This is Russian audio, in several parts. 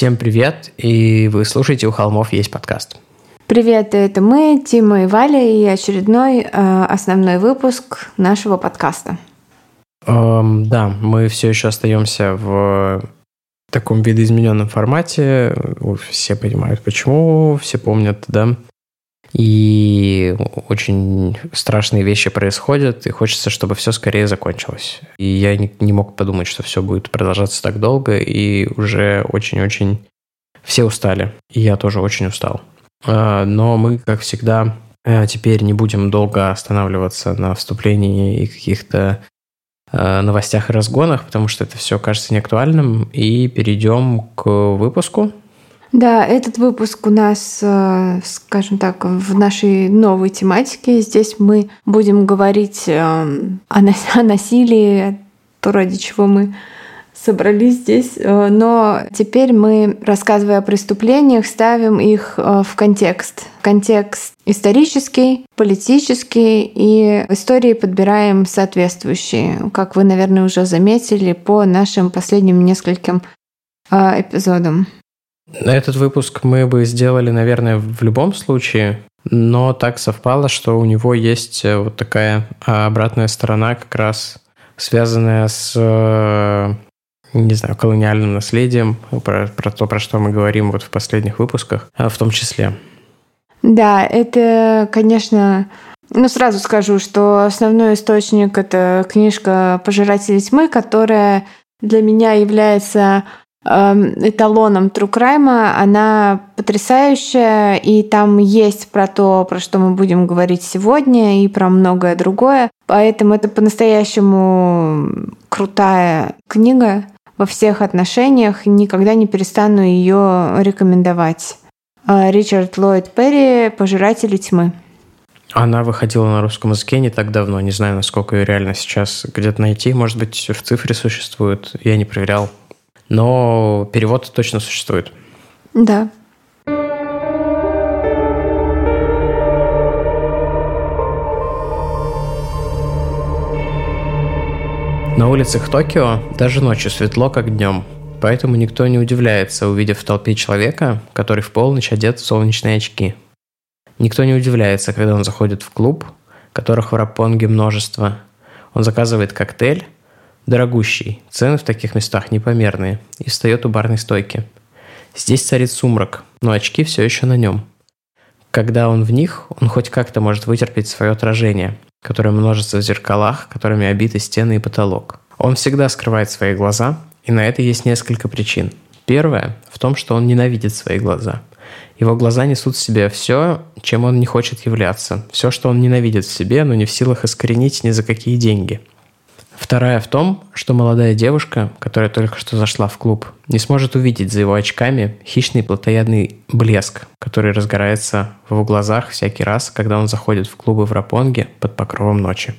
Всем привет, и вы слушаете «У холмов есть подкаст». Привет, это мы, Тима и Валя, и очередной э, основной выпуск нашего подкаста. Эм, да, мы все еще остаемся в таком видоизмененном формате. Все понимают, почему, все помнят, да, и очень страшные вещи происходят, и хочется, чтобы все скорее закончилось. И я не, мог подумать, что все будет продолжаться так долго, и уже очень-очень все устали. И я тоже очень устал. А, но мы, как всегда, э, теперь не будем долго останавливаться на вступлении и каких-то э, новостях и разгонах, потому что это все кажется неактуальным, и перейдем к выпуску. Да, этот выпуск у нас, э, скажем так, в нашей новой тематике. Здесь мы будем говорить э, о насилии, то, ради чего мы собрались здесь. Э, но теперь мы, рассказывая о преступлениях, ставим их в контекст. Контекст исторический, политический, и истории подбираем соответствующие, как вы, наверное, уже заметили по нашим последним нескольким эпизодам. Этот выпуск мы бы сделали, наверное, в любом случае, но так совпало, что у него есть э, вот такая а, обратная сторона, как раз связанная с, э, не знаю, колониальным наследием, про, про то, про что мы говорим вот в последних выпусках, а, в том числе. Да, это, конечно, ну, сразу скажу, что основной источник — это книжка «Пожиратели тьмы», которая для меня является эталоном True Crime, она потрясающая, и там есть про то, про что мы будем говорить сегодня, и про многое другое. Поэтому это по-настоящему крутая книга во всех отношениях. Никогда не перестану ее рекомендовать. Э, Ричард Ллойд Перри «Пожиратели тьмы». Она выходила на русском языке не так давно. Не знаю, насколько ее реально сейчас где-то найти. Может быть, в цифре существует. Я не проверял но перевод точно существует. Да. На улицах Токио даже ночью светло, как днем. Поэтому никто не удивляется, увидев в толпе человека, который в полночь одет в солнечные очки. Никто не удивляется, когда он заходит в клуб, которых в Рапонге множество. Он заказывает коктейль, Дорогущий, цены в таких местах непомерные, и встает у барной стойки. Здесь царит сумрак, но очки все еще на нем. Когда он в них, он хоть как-то может вытерпеть свое отражение, которое множится в зеркалах, которыми обиты стены и потолок. Он всегда скрывает свои глаза, и на это есть несколько причин. Первое в том, что он ненавидит свои глаза. Его глаза несут в себе все, чем он не хочет являться, все, что он ненавидит в себе, но не в силах искоренить ни за какие деньги – Вторая в том, что молодая девушка, которая только что зашла в клуб, не сможет увидеть за его очками хищный плотоядный блеск, который разгорается в его глазах всякий раз, когда он заходит в клубы в Рапонге под покровом ночи.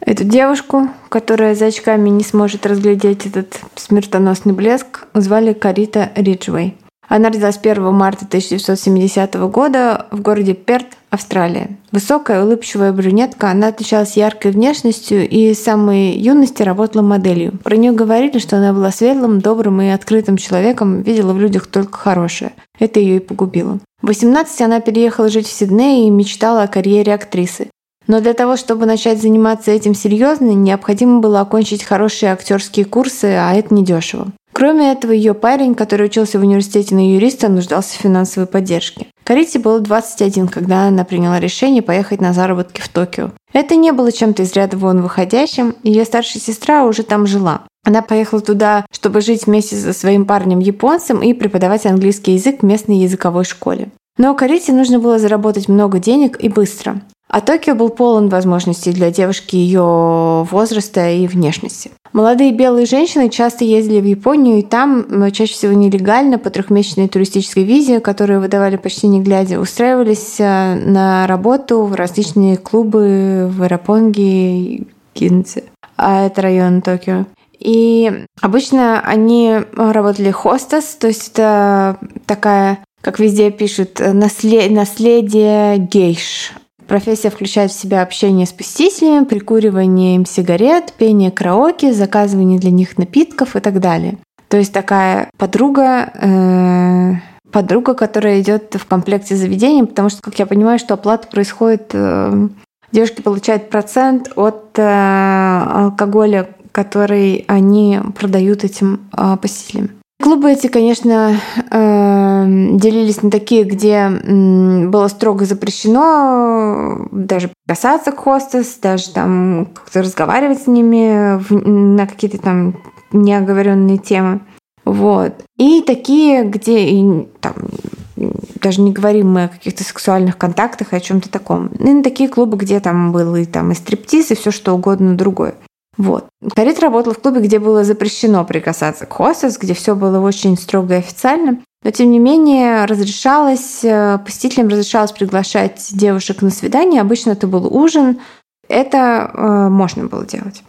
Эту девушку, которая за очками не сможет разглядеть этот смертоносный блеск, звали Карита Риджвей. Она родилась 1 марта 1970 года в городе Перт, Австралия. Высокая, улыбчивая брюнетка, она отличалась яркой внешностью и с самой юности работала моделью. Про нее говорили, что она была светлым, добрым и открытым человеком, видела в людях только хорошее. Это ее и погубило. В 18 она переехала жить в Сидней и мечтала о карьере актрисы. Но для того, чтобы начать заниматься этим серьезно, необходимо было окончить хорошие актерские курсы, а это недешево. Кроме этого, ее парень, который учился в университете на юриста, нуждался в финансовой поддержке. Карите было 21, когда она приняла решение поехать на заработки в Токио. Это не было чем-то из ряда вон выходящим, ее старшая сестра уже там жила. Она поехала туда, чтобы жить вместе со своим парнем-японцем и преподавать английский язык в местной языковой школе. Но Карите нужно было заработать много денег и быстро. А Токио был полон возможностей для девушки ее возраста и внешности. Молодые белые женщины часто ездили в Японию, и там, чаще всего нелегально, по трехмесячной туристической визе, которую выдавали почти не глядя, устраивались э, на работу в различные клубы в Рапонге и Кинце. А это район Токио. И обычно они работали хостес, то есть это такая, как везде пишут, наслед... наследие гейш. Профессия включает в себя общение с посетителями, прикуривание им сигарет, пение караоке, заказывание для них напитков и так далее. То есть такая подруга, э, подруга, которая идет в комплекте с заведением, потому что, как я понимаю, что оплата происходит, э, девушки получают процент от э, алкоголя, который они продают этим э, посетителям. Клубы эти, конечно, эм, делились на такие, где было строго запрещено даже касаться хостес, даже там как-то разговаривать с ними на какие-то там неоговоренные темы. Вот. И такие, где там, даже не говорим мы о каких-то сексуальных контактах, о чем-то таком. И на такие клубы, где там был и там и стриптиз, и все что угодно другое. Вот. Карит работал в клубе, где было запрещено прикасаться к хостес, где все было очень строго и официально. Но, тем не менее, разрешалось, э, посетителям разрешалось приглашать девушек на свидание. Обычно это был ужин. Это э, можно было делать.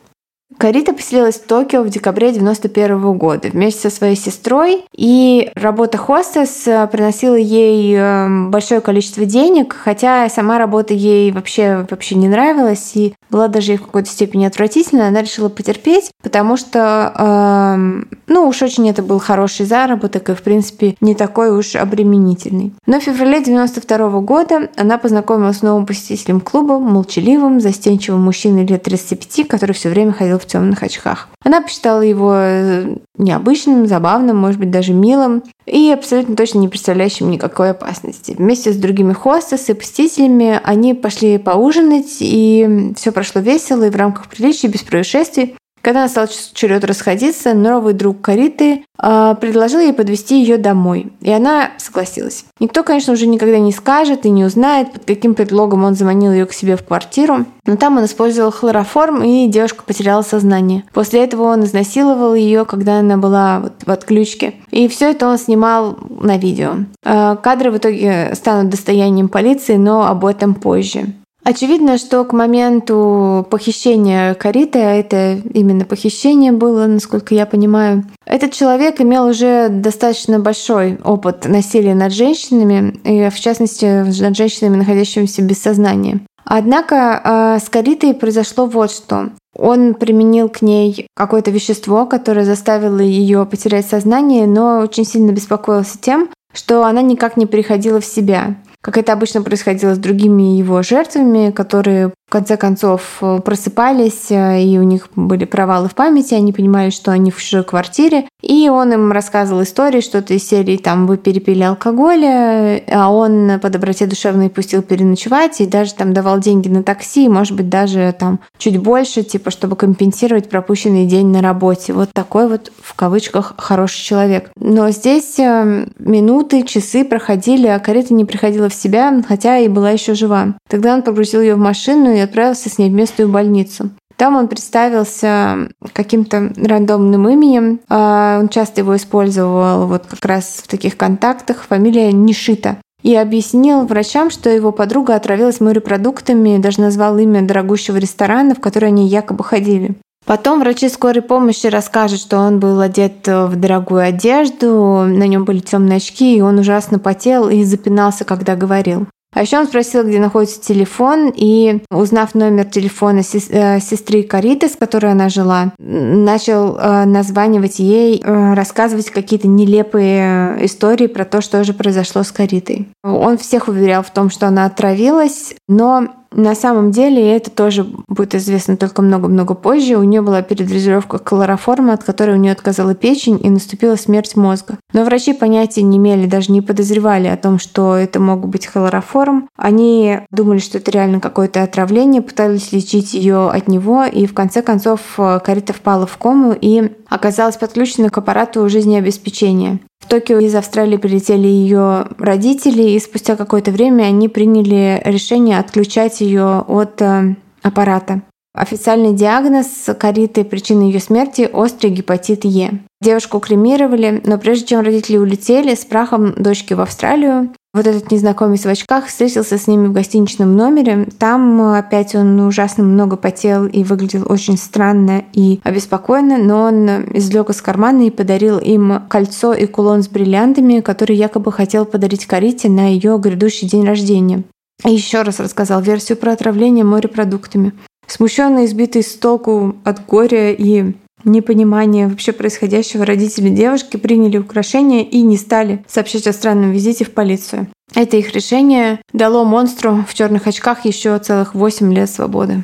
Карита поселилась в Токио в декабре 1991 года вместе со своей сестрой, и работа хостес э, приносила ей эм, большое количество денег, хотя сама работа ей вообще, вообще не нравилась и была даже ей в какой-то степени отвратительна, она решила потерпеть, потому что, э, ну уж очень это был хороший заработок и, в принципе, не такой уж обременительный. Но в феврале 1992 года она познакомилась с новым посетителем клуба, молчаливым, застенчивым мужчиной лет 35, который все время ходил в темных очках. Она посчитала его э, необычным, забавным, может быть, даже милым и абсолютно точно не представляющим никакой опасности. Вместе с другими хостес и посетителями они пошли поужинать, и все прошло весело и в рамках приличий, без происшествий. Когда настал черед расходиться, новый друг Кариты э, предложил ей подвести ее домой, и она согласилась. Никто, конечно, уже никогда не скажет и не узнает, под каким предлогом он заманил ее к себе в квартиру, но там он использовал хлороформ, и девушка потеряла сознание. После этого он изнасиловал ее, когда она была вот в отключке. И все это он снимал на видео. Э, кадры в итоге станут достоянием полиции, но об этом позже. Очевидно, что к моменту похищения Кариты, а это именно похищение было, насколько я понимаю, этот человек имел уже достаточно большой опыт насилия над женщинами, и в частности над женщинами, находящимися без сознания. Однако а, с Каритой произошло вот что. Он применил к ней какое-то вещество, которое заставило ее потерять сознание, но очень сильно беспокоился тем, что она никак не приходила в себя как это обычно происходило с другими его жертвами, которые в конце концов э, просыпались, э, и у них были провалы в памяти, они понимали, что они в чужой квартире, и он им рассказывал истории, что-то из серии там «Вы перепили алкоголя», а он по доброте душевной пустил переночевать и даже там давал деньги на такси, может быть, даже там чуть больше, типа, чтобы компенсировать пропущенный день на работе. Вот такой вот, в кавычках, хороший человек. Но здесь э, минуты, часы проходили, а карета не приходила в себя, хотя и была еще жива. Тогда он погрузил ее в машину и отправился с ней в местную больницу. Там он представился каким-то рандомным именем. А, он часто его использовал вот как раз в таких контактах. Фамилия Нишита. И объяснил врачам, что его подруга отравилась морепродуктами, даже назвал имя дорогущего ресторана, в который они якобы ходили. Потом врачи скорой помощи расскажут, что он был одет в дорогую одежду, на нем были темные очки, и он ужасно потел и запинался, когда говорил. А еще он спросил, где находится телефон, и, узнав номер телефона э, сестры Кариты, с которой она жила, начал э, названивать ей, э, рассказывать какие-то нелепые истории про то, что же произошло с Каритой. Он всех уверял в том, что она отравилась, но На самом деле, это тоже будет известно только много-много позже, у нее была передозировка хлороформа, от которой у нее отказала печень и наступила смерть мозга. Но врачи понятия не имели, даже не подозревали о том, что это мог быть хлороформ. Они думали, что это реально какое-то отравление, пытались лечить ее от него, и в конце концов э, Карита впала в кому и оказалась подключена к аппарату жизнеобеспечения. В Токио из Австралии прилетели ее родители, и спустя какое-то время они приняли решение отключать ее от э, аппарата. Официальный диагноз Кариты причины ее смерти – острый гепатит Е. Девушку кремировали, но прежде чем родители улетели с прахом дочки в Австралию, вот этот незнакомец в очках встретился с ними в гостиничном номере. Там опять он ужасно много потел и выглядел очень странно и обеспокоенно, но он извлек из кармана и подарил им кольцо и кулон с бриллиантами, который якобы хотел подарить Карите на ее грядущий день рождения. И еще раз рассказал версию про отравление морепродуктами. Смущенные, сбитые с толку от горя и непонимания вообще происходящего родители девушки приняли украшения и не стали сообщать о странном визите в полицию. Это их решение дало монстру в черных очках еще целых 8 лет свободы.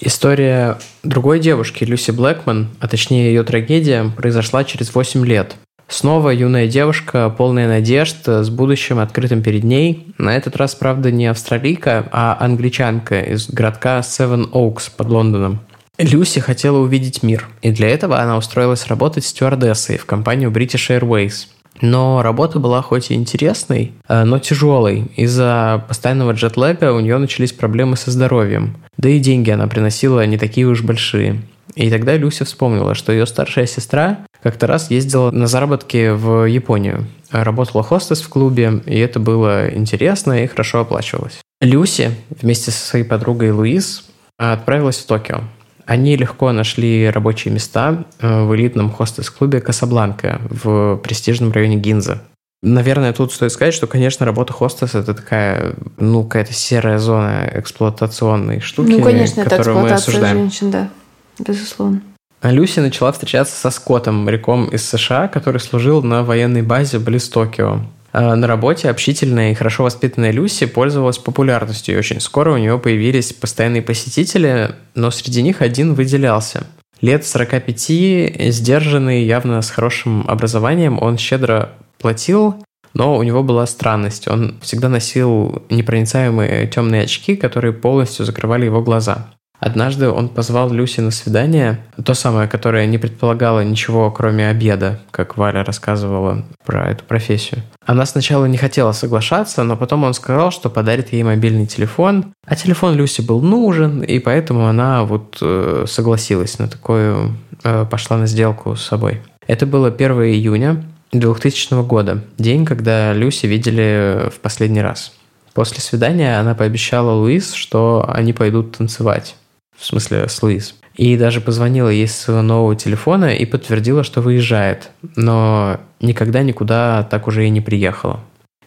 История другой девушки, Люси Блэкман, а точнее ее трагедия, произошла через 8 лет. Снова юная девушка, полная надежд, с будущим открытым перед ней. На этот раз, правда, не австралийка, а англичанка из городка Севен Оукс под Лондоном. Люси хотела увидеть мир, и для этого она устроилась работать стюардессой в компанию British Airways. Но работа была хоть и интересной, э, но тяжелой. Из-за постоянного джетлега у нее начались проблемы со здоровьем. Да и деньги она приносила не такие уж большие. И тогда Люся вспомнила, что ее старшая сестра как-то раз ездила на заработки в Японию. Работала хостес в клубе, и это было интересно и хорошо оплачивалось. Люси вместе со своей подругой Луиз отправилась в Токио. Они легко нашли рабочие места э, в элитном хостес-клубе «Касабланка» в престижном районе Гинза. Наверное, тут стоит сказать, что, конечно, работа хостес это такая, ну, какая-то серая зона эксплуатационной штуки, ну, конечно, которую это мы осуждаем. женщин, да, безусловно. А Люси начала встречаться со Скоттом, моряком из США, который служил на военной базе близ Токио. А на работе общительная и хорошо воспитанная Люси пользовалась популярностью, и очень скоро у нее появились постоянные посетители, но среди них один выделялся. Лет 45, сдержанный, явно с хорошим образованием, он щедро платил, но у него была странность. Он всегда носил непроницаемые темные очки, которые полностью закрывали его глаза. Однажды он позвал Люси на свидание, то самое, которое не предполагало ничего, кроме обеда, как Валя рассказывала про эту профессию. Она сначала не хотела соглашаться, но потом он сказал, что подарит ей мобильный телефон, а телефон Люси был нужен, и поэтому она вот э, согласилась на такую, э, пошла на сделку с собой. Это было 1 июня 2000 года, день, когда Люси видели в последний раз. После свидания она пообещала Луиз, что они пойдут танцевать в смысле с Луиз. И даже позвонила ей с нового телефона и подтвердила, что выезжает, но никогда никуда так уже и не приехала.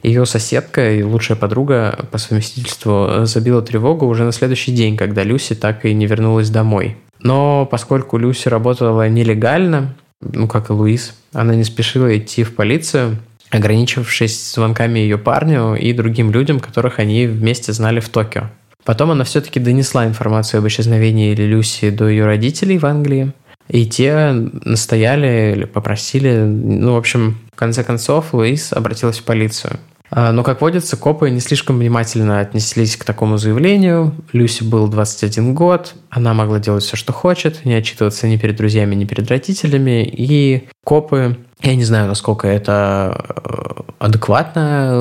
Ее соседка и лучшая подруга по совместительству забила тревогу уже на следующий день, когда Люси так и не вернулась домой. Но поскольку Люси работала нелегально, ну как и Луиз, она не спешила идти в полицию, ограничившись звонками ее парню и другим людям, которых они вместе знали в Токио. Потом она все-таки донесла информацию об исчезновении Люси до ее родителей в Англии. И те настояли или попросили, ну, в общем, в конце концов, Луис обратилась в полицию. А, но, как водится, копы не слишком внимательно отнеслись к такому заявлению. Люси был 21 год, она могла делать все, что хочет, не отчитываться ни перед друзьями, ни перед родителями. И копы, я не знаю, насколько это э, адекватно,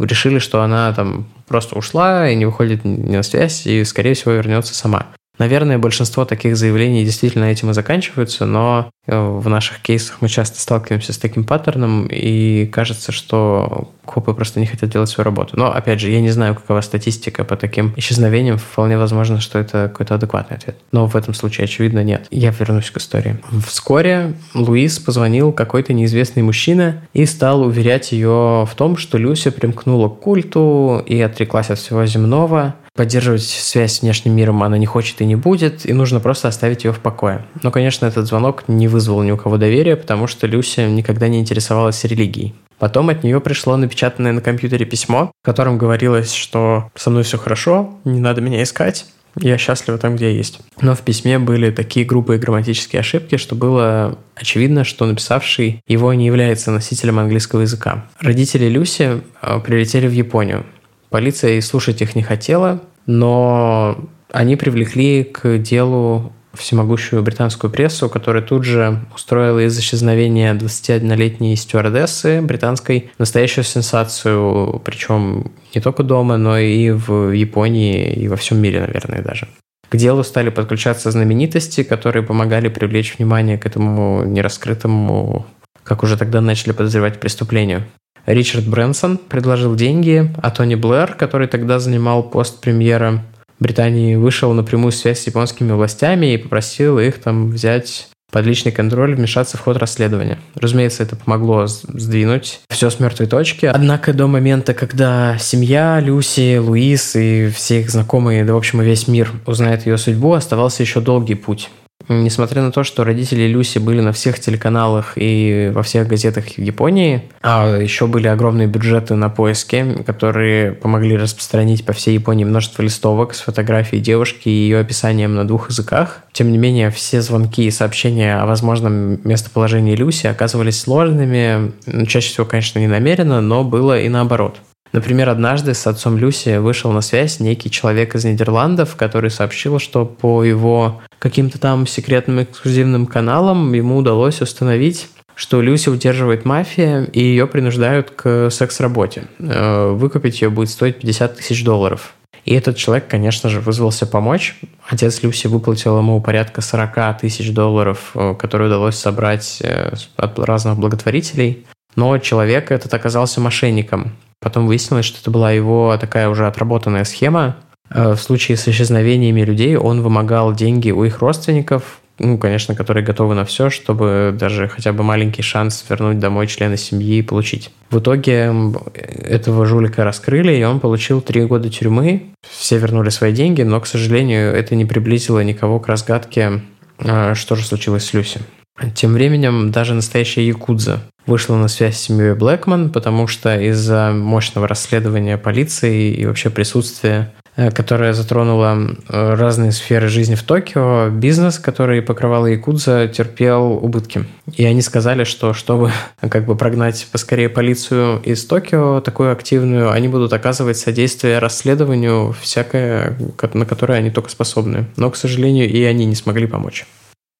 решили, что она там просто ушла и не выходит ни на связь, и, скорее всего, вернется сама. Наверное, большинство таких заявлений действительно этим и заканчиваются, но э, в наших кейсах мы часто сталкиваемся с таким паттерном, и кажется, что копы просто не хотят делать свою работу. Но, опять же, я не знаю, какова статистика по таким исчезновениям. Вполне возможно, что это какой-то адекватный ответ. Но в этом случае, очевидно, нет. Я вернусь к истории. Вскоре Луис позвонил какой-то неизвестный мужчина и стал уверять ее в том, что Люся примкнула к культу и отреклась от всего земного, поддерживать связь с внешним миром она не хочет и не будет, и нужно просто оставить ее в покое. Но, конечно, этот звонок не вызвал ни у кого доверия, потому что Люся никогда не интересовалась религией. Потом от нее пришло напечатанное на компьютере письмо, в котором говорилось, что со мной все хорошо, не надо меня искать, я счастлива там, где я есть. Но в письме были такие грубые грамматические ошибки, что было очевидно, что написавший его не является носителем английского языка. Родители Люси э, прилетели в Японию. Полиция и слушать их не хотела, но они привлекли к делу всемогущую британскую прессу, которая тут же устроила из исчезновения 21-летней стюардессы британской настоящую сенсацию, причем не только дома, но и в Японии и во всем мире, наверное, даже. К делу стали подключаться знаменитости, которые помогали привлечь внимание к этому нераскрытому, как уже тогда начали подозревать, преступлению. Ричард Брэнсон предложил деньги, а Тони Блэр, который тогда занимал пост премьера Британии, вышел на прямую связь с японскими властями и попросил их там взять под личный контроль вмешаться в ход расследования. Разумеется, это помогло сдвинуть все с мертвой точки. Однако до момента, когда семья Люси, Луис и все их знакомые, да, в общем, и весь мир узнает ее судьбу, оставался еще долгий путь. Несмотря на то, что родители Люси были на всех телеканалах и во всех газетах в Японии, а еще были огромные бюджеты на поиски, которые помогли распространить по всей Японии множество листовок с фотографией девушки и ее описанием на двух языках. Тем не менее, все звонки и сообщения о возможном местоположении Люси оказывались сложными, ну, чаще всего, конечно, не намеренно, но было и наоборот. Например, однажды с отцом Люси вышел на связь некий человек из Нидерландов, который сообщил, что по его каким-то там секретным эксклюзивным каналам ему удалось установить что Люси удерживает мафия, и ее принуждают к секс-работе. Э, выкупить ее будет стоить 50 тысяч долларов. И этот человек, конечно же, вызвался помочь. Отец Люси выплатил ему порядка 40 тысяч долларов, э, которые удалось собрать э, от разных благотворителей. Но человек этот оказался мошенником. Потом выяснилось, что это была его такая уже отработанная схема. Э, в случае с исчезновениями людей он вымогал деньги у их родственников, ну, конечно, которые готовы на все, чтобы даже хотя бы маленький шанс вернуть домой члена семьи и получить. В итоге этого жулика раскрыли, и он получил три года тюрьмы. Все вернули свои деньги, но, к сожалению, это не приблизило никого к разгадке, э, что же случилось с Люси. Тем временем даже настоящая якудза вышла на связь с семьей Блэкман, потому что из-за мощного расследования полиции и вообще присутствия э, которое затронуло э, разные сферы жизни в Токио, бизнес, который покрывал Якудза, терпел убытки. И они сказали, что чтобы как бы прогнать поскорее полицию из Токио, такую активную, они будут оказывать содействие расследованию всякое, на которое они только способны. Но, к сожалению, и они не смогли помочь.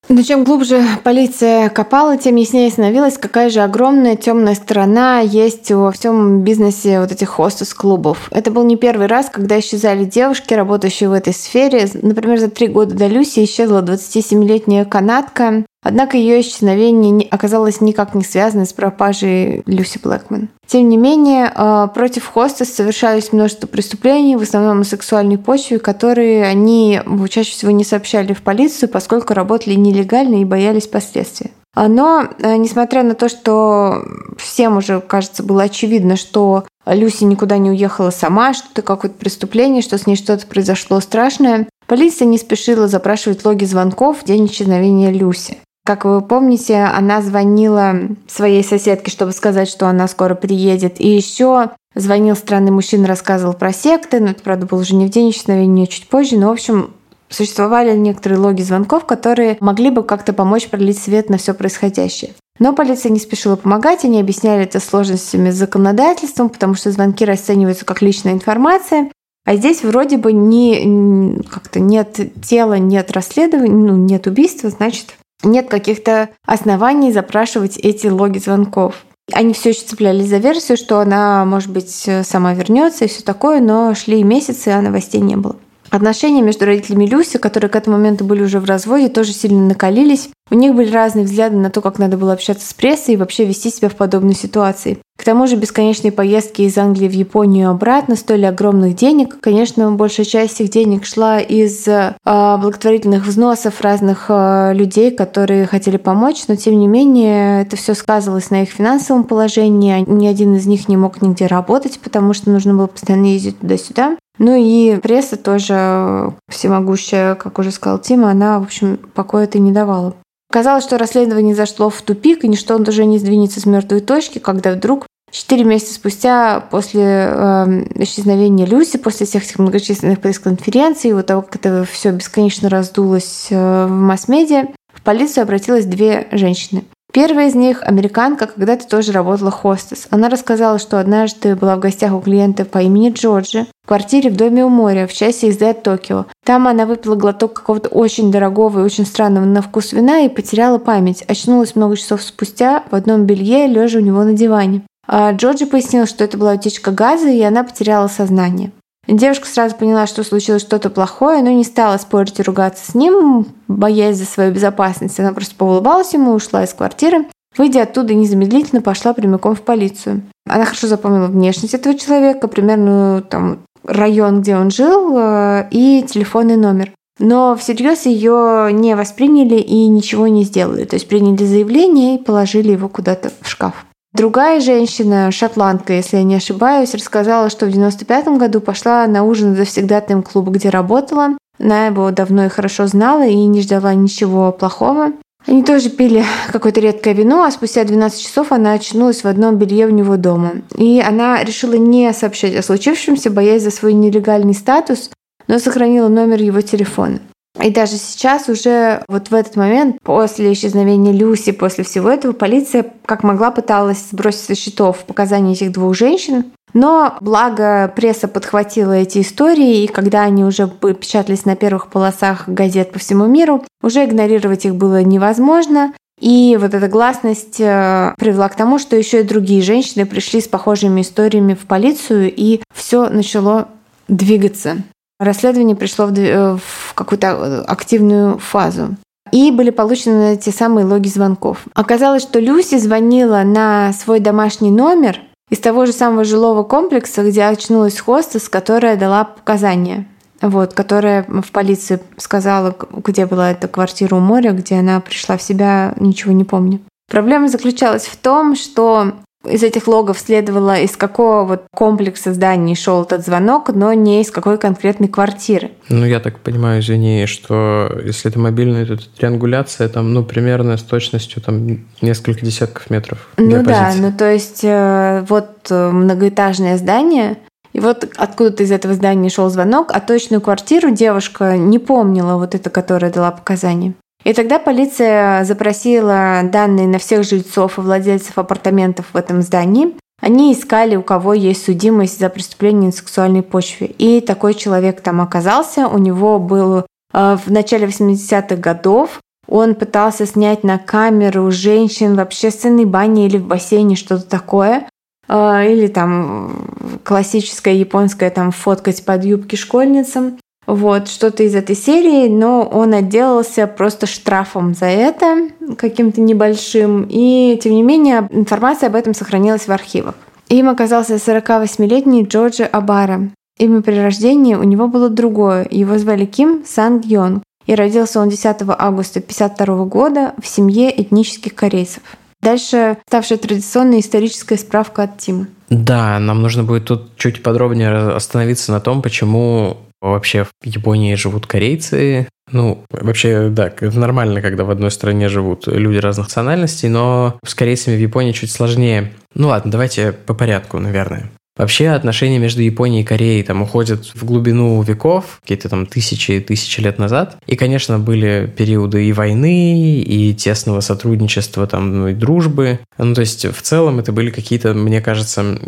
Но чем глубже полиция копала, тем яснее становилось, какая же огромная темная сторона есть во всем бизнесе вот этих хостес-клубов. Это был не первый раз, когда исчезали девушки, работающие в этой сфере. Например, за три года до Люси исчезла 27-летняя канадка, Однако ее исчезновение оказалось никак не связано с пропажей Люси Блэкман. Тем не менее, э, против хостес совершались множество преступлений, в основном на сексуальной почве, которые они чаще всего не сообщали в полицию, поскольку работали нелегально и боялись последствий. Но, э, несмотря на то, что всем уже, кажется, было очевидно, что Люси никуда не уехала сама, что это какое-то преступление, что с ней что-то произошло страшное, полиция не спешила запрашивать логи звонков в день исчезновения Люси. Как вы помните, она звонила своей соседке, чтобы сказать, что она скоро приедет. И еще звонил странный мужчина, рассказывал про секты, но это, правда, было уже не в день исчезновения, а чуть позже. Но, в общем, существовали некоторые логи звонков, которые могли бы как-то помочь пролить свет на все происходящее. Но полиция не спешила помогать, они объясняли это сложностями с законодательством, потому что звонки расцениваются как личная информация. А здесь вроде бы не, как-то нет тела, нет расследования, ну, нет убийства, значит, нет каких-то оснований запрашивать эти логи звонков. Они все еще цеплялись за версию, что она, может быть, сама вернется и все такое, но шли месяцы, а новостей не было. Отношения между родителями Люси, которые к этому моменту были уже в разводе, тоже сильно накалились. У них были разные взгляды на то, как надо было общаться с прессой и вообще вести себя в подобной ситуации. К тому же бесконечные поездки из Англии в Японию и обратно стоили огромных денег. Конечно, большая часть их денег шла из э, благотворительных взносов разных э, людей, которые хотели помочь, но тем не менее это все сказывалось на их финансовом положении. Ни один из них не мог нигде работать, потому что нужно было постоянно ездить туда-сюда. Ну и пресса тоже всемогущая, как уже сказал Тима, она, в общем, покоя-то не давала. Казалось, что расследование зашло в тупик, и ничто уже не сдвинется с мертвой точки, когда вдруг Четыре месяца спустя, после э, исчезновения Люси, после всех этих многочисленных пресс-конференций, вот того, как это все бесконечно раздулось э, в масс-медиа, в полицию обратилась две женщины. Первая из них, американка, когда-то тоже работала хостес. Она рассказала, что однажды была в гостях у клиента по имени Джорджи в квартире в доме у моря в часе езды от Токио. Там она выпила глоток какого-то очень дорогого и очень странного на вкус вина и потеряла память. Очнулась много часов спустя в одном белье, лежа у него на диване. А Джорджи пояснил, что это была утечка газа, и она потеряла сознание. Девушка сразу поняла, что случилось что-то плохое, но не стала спорить и ругаться с ним, боясь за свою безопасность. Она просто поулыбалась ему и ушла из квартиры. Выйдя оттуда, незамедлительно пошла прямиком в полицию. Она хорошо запомнила внешность этого человека, примерно там, район, где он жил, э, и телефонный номер. Но всерьез ее не восприняли и ничего не сделали. То есть приняли заявление и положили его куда-то в шкаф. Другая женщина, шотландка, если я не ошибаюсь, рассказала, что в 95 году пошла на ужин в завсегдатаем клуб, где работала. Она его давно и хорошо знала и не ждала ничего плохого. Они тоже пили какое-то редкое вино, а спустя 12 часов она очнулась в одном белье у него дома. И она решила не сообщать о случившемся, боясь за свой нелегальный статус, но сохранила номер его телефона. И даже сейчас уже вот в этот момент, после исчезновения Люси, после всего этого, полиция как могла пыталась сбросить со счетов показания этих двух женщин. Но благо пресса подхватила эти истории, и когда они уже печатались на первых полосах газет по всему миру, уже игнорировать их было невозможно. И вот эта гласность э, привела к тому, что еще и другие женщины пришли с похожими историями в полицию, и все начало двигаться. Расследование пришло в, э, в какую-то э, активную фазу. И были получены те самые логи звонков. Оказалось, что Люси звонила на свой домашний номер из того же самого жилого комплекса, где очнулась хостес, которая дала показания. Вот, которая в полиции сказала, где была эта квартира у моря, где она пришла в себя, ничего не помню. Проблема заключалась в том, что из этих логов следовало, из какого вот комплекса зданий шел этот звонок, но не из какой конкретной квартиры. Ну, я так понимаю, извини, что если это мобильная, то это триангуляция, там, ну, примерно с точностью там несколько десятков метров. Ну да, ну то есть э, вот э, многоэтажное здание, и вот откуда-то из этого здания шел звонок, а точную квартиру девушка не помнила, вот эта, которая дала показания. И тогда полиция запросила данные на всех жильцов и владельцев апартаментов в этом здании. Они искали, у кого есть судимость за преступление на сексуальной почве. И такой человек там оказался. У него был э, в начале 80-х годов он пытался снять на камеру женщин в общественной бане или в бассейне, что-то такое. Э, или там классическая японская там фоткать под юбки школьницам. Вот, что-то из этой серии, но он отделался просто штрафом за это, каким-то небольшим, и, тем не менее, информация об этом сохранилась в архивах. Им оказался 48-летний Джорджи Абара. Имя при рождении у него было другое, его звали Ким Санг Йонг, и родился он 10 августа 1952 года в семье этнических корейцев. Дальше ставшая традиционная историческая справка от Тима. Да, нам нужно будет тут чуть подробнее остановиться на том, почему Вообще в Японии живут корейцы. Ну, вообще, да, нормально, когда в одной стране живут люди разных национальностей, но с корейцами в Японии чуть сложнее. Ну ладно, давайте по порядку, наверное. Вообще отношения между Японией и Кореей там уходят в глубину веков, какие-то там тысячи и тысячи лет назад. И, конечно, были периоды и войны, и тесного сотрудничества, там, ну, и дружбы. Ну, то есть, в целом, это были какие-то, мне кажется,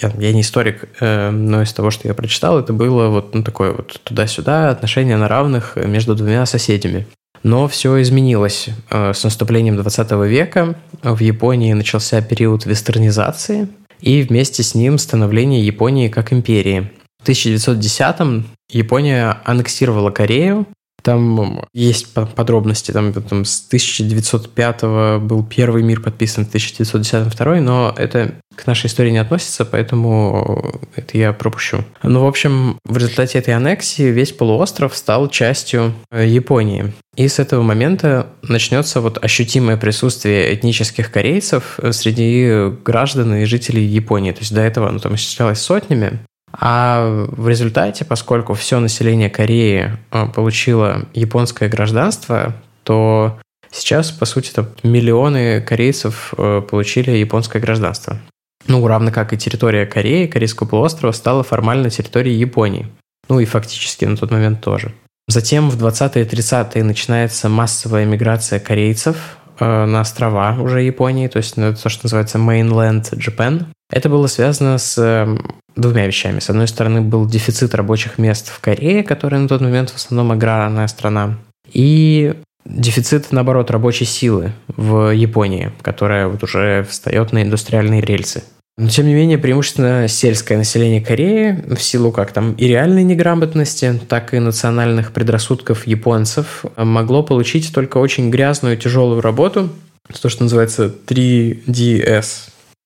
я, я не историк, э, но из того, что я прочитал, это было вот ну, такое вот туда-сюда отношения на равных между двумя соседями. Но все изменилось. Э, с наступлением 20 века в Японии начался период вестернизации, и вместе с ним становление Японии как империи. В 1910-м Япония аннексировала Корею, там есть подробности, там, там с 1905 был первый мир подписан, в 1910 второй, но это к нашей истории не относится, поэтому это я пропущу. Ну, в общем, в результате этой аннексии весь полуостров стал частью э, Японии. И с этого момента начнется вот ощутимое присутствие этнических корейцев э, среди граждан и жителей Японии. То есть до этого оно там исчислялось сотнями, а в результате, поскольку все население Кореи э, получило японское гражданство, то сейчас, по сути, там миллионы корейцев получили японское гражданство. ну, равно как и территория Кореи, Корейского полуострова, стала формально территорией Японии. Ну и фактически на тот момент тоже. Затем в 20-е и 30-е начинается массовая миграция корейцев э, на острова уже Японии, то есть на то, что называется mainland Japan. Это было связано с э, двумя вещами. С одной стороны, был дефицит рабочих мест в Корее, которая на тот момент в основном аграрная страна, и дефицит, наоборот, рабочей силы в Японии, которая вот уже встает на индустриальные рельсы. Но, тем не менее, преимущественно сельское население Кореи в силу как там и реальной неграмотности, так и национальных предрассудков японцев могло получить только очень грязную тяжелую работу, то, что называется 3DS.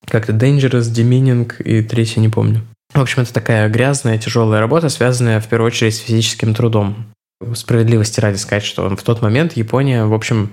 Как-то Dangerous, Demeaning и третье не помню. В общем, это такая грязная, тяжелая работа, связанная в первую очередь с физическим трудом. Справедливости ради сказать, что в тот момент Япония, в общем,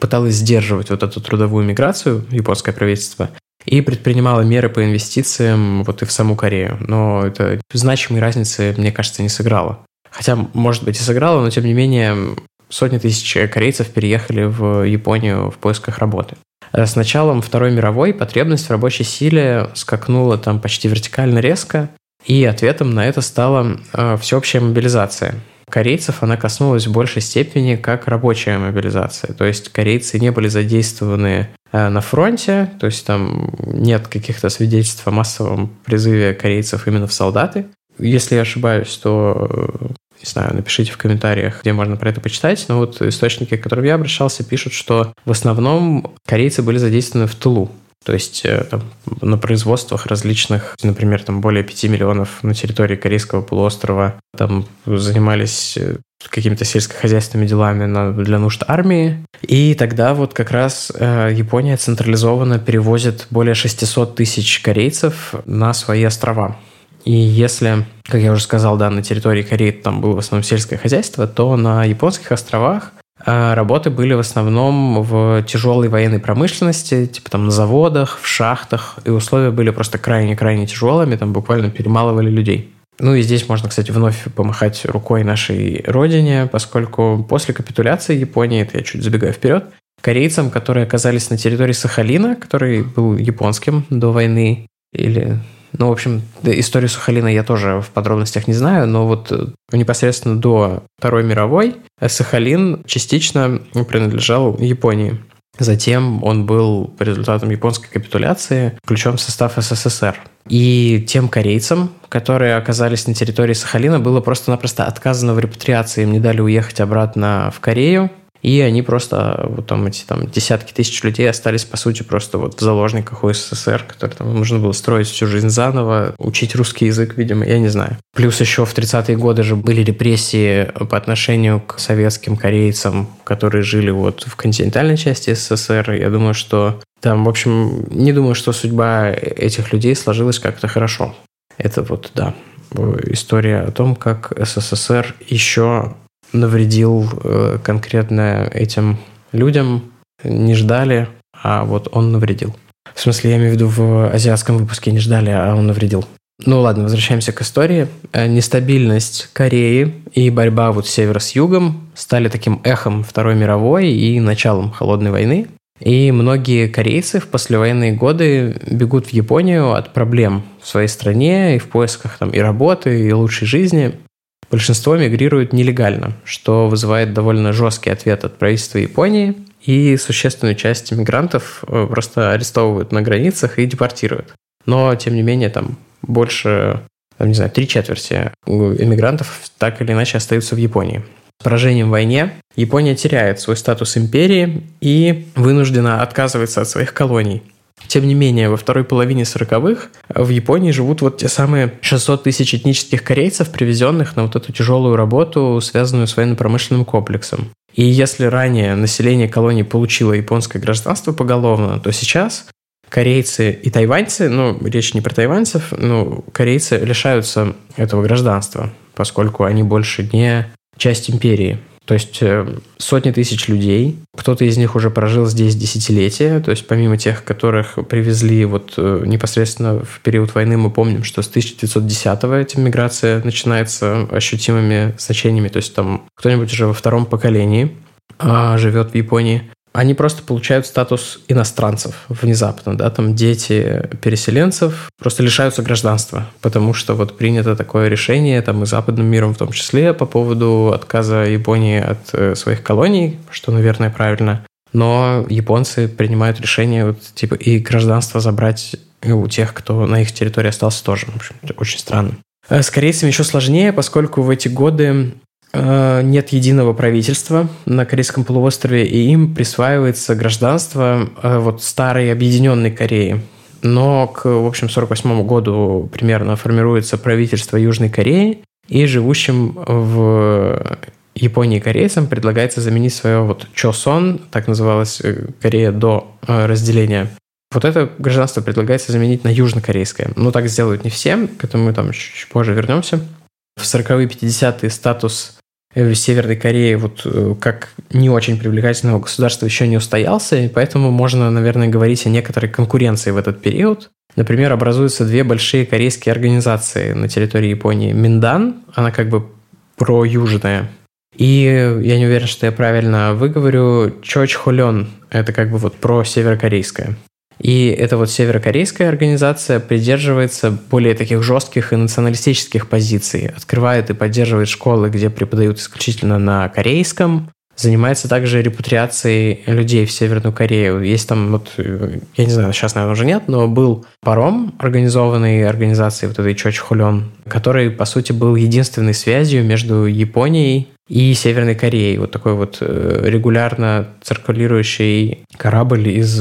пыталась сдерживать вот эту трудовую миграцию, японское правительство, и предпринимала меры по инвестициям вот и в саму Корею. Но это значимой разницы, мне кажется, не сыграло. Хотя, может быть, и сыграло, но тем не менее сотни тысяч корейцев переехали в Японию в поисках работы. С началом Второй мировой потребность в рабочей силе скакнула там почти вертикально резко, и ответом на это стала э, всеобщая мобилизация. Корейцев она коснулась в большей степени как рабочая мобилизация. То есть корейцы не были задействованы Э, на фронте, то есть там нет каких-то свидетельств о массовом призыве корейцев именно в солдаты. Если я ошибаюсь, то э, не знаю, напишите в комментариях, где можно про это почитать. Но вот источники, к которым я обращался, пишут, что в основном корейцы были задействованы в тылу. То есть э, там, на производствах различных, например, там более 5 миллионов на территории Корейского полуострова, там занимались э, какими-то сельскохозяйственными делами на, для нужд армии. И тогда вот как раз э, Япония централизованно перевозит более 600 тысяч корейцев на свои острова. И если, как я уже сказал, да, на территории Кореи там было в основном сельское хозяйство, то на японских островах а работы были в основном в тяжелой военной промышленности, типа там на заводах, в шахтах, и условия были просто крайне-крайне тяжелыми, там буквально перемалывали людей. Ну и здесь можно, кстати, вновь помахать рукой нашей родине, поскольку после капитуляции Японии, это я чуть забегаю вперед, корейцам, которые оказались на территории Сахалина, который был японским до войны, или ну, в общем, историю Сахалина я тоже в подробностях не знаю, но вот э, непосредственно до Второй мировой Сахалин частично принадлежал Японии. Затем он был по результатам японской капитуляции включен в состав СССР. И тем корейцам, которые оказались на территории Сахалина, было просто-напросто отказано в репатриации. Им не дали уехать обратно в Корею, и они просто, вот там эти там десятки тысяч людей остались, по сути, просто вот в заложниках у СССР, который там нужно было строить всю жизнь заново, учить русский язык, видимо, я не знаю. Плюс еще в 30-е годы же были репрессии по отношению к советским корейцам, которые жили вот в континентальной части СССР. Я думаю, что там, в общем, не думаю, что судьба этих людей сложилась как-то хорошо. Это вот, да, история о том, как СССР еще навредил э, конкретно этим людям, не ждали, а вот он навредил. В смысле, я имею в виду в азиатском выпуске не ждали, а он навредил. Ну ладно, возвращаемся к истории. Э, нестабильность Кореи и борьба вот севера с югом стали таким эхом Второй мировой и началом Холодной войны. И многие корейцы в послевоенные годы бегут в Японию от проблем в своей стране и в поисках там и работы, и лучшей жизни большинство мигрирует нелегально, что вызывает довольно жесткий ответ от правительства Японии, и существенную часть мигрантов э, просто арестовывают на границах и депортируют. Но, тем не менее, там больше, там, не знаю, три четверти иммигрантов так или иначе остаются в Японии. С поражением в войне Япония теряет свой статус империи и вынуждена отказываться от своих колоний – тем не менее, во второй половине 40-х в Японии живут вот те самые 600 тысяч этнических корейцев, привезенных на вот эту тяжелую работу, связанную с военно-промышленным комплексом. И если ранее население колонии получило японское гражданство поголовно, то сейчас корейцы и тайваньцы, ну, речь не про тайваньцев, ну, корейцы лишаются этого гражданства, поскольку они больше не часть империи. То есть э, сотни тысяч людей, кто-то из них уже прожил здесь десятилетия, то есть помимо тех, которых привезли вот э, непосредственно в период войны, мы помним, что с 1910-го эта миграция начинается ощутимыми значениями, то есть там кто-нибудь уже во втором поколении а, живет в Японии. Они просто получают статус иностранцев внезапно, да, там дети переселенцев просто лишаются гражданства, потому что вот принято такое решение там и западным миром в том числе по поводу отказа Японии от э, своих колоний, что, наверное, правильно. Но японцы принимают решение вот, типа и гражданство забрать у тех, кто на их территории остался тоже. В общем, очень странно. Э, с корейцами еще сложнее, поскольку в эти годы нет единого правительства на Корейском полуострове, и им присваивается гражданство э, вот старой объединенной Кореи. Но к, в общем, 48 году примерно формируется правительство Южной Кореи, и живущим в Японии корейцам предлагается заменить свое вот Чосон, так называлась э, Корея до разделения. Вот это гражданство предлагается заменить на южнокорейское. Но так сделают не все, к этому мы там чуть позже вернемся. В 40-е 50-е статус Э, Северной Кореи вот э, как не очень привлекательного государства еще не устоялся, и поэтому можно, наверное, говорить о некоторой конкуренции в этот период. Например, образуются две большие корейские организации на территории Японии. Миндан, она как бы про-южная, и я не уверен, что я правильно выговорю, Чоч это как бы вот про-северокорейская. И эта вот северокорейская организация придерживается более таких жестких и националистических позиций. Открывает и поддерживает школы, где преподают исключительно на корейском. Занимается также репутриацией людей в Северную Корею. Есть там, вот, я не знаю, сейчас, наверное, уже нет, но был паром, организованный организацией вот этой Чоч Хулен, который, по сути, был единственной связью между Японией и Северной Кореей. Вот такой вот э, регулярно циркулирующий корабль из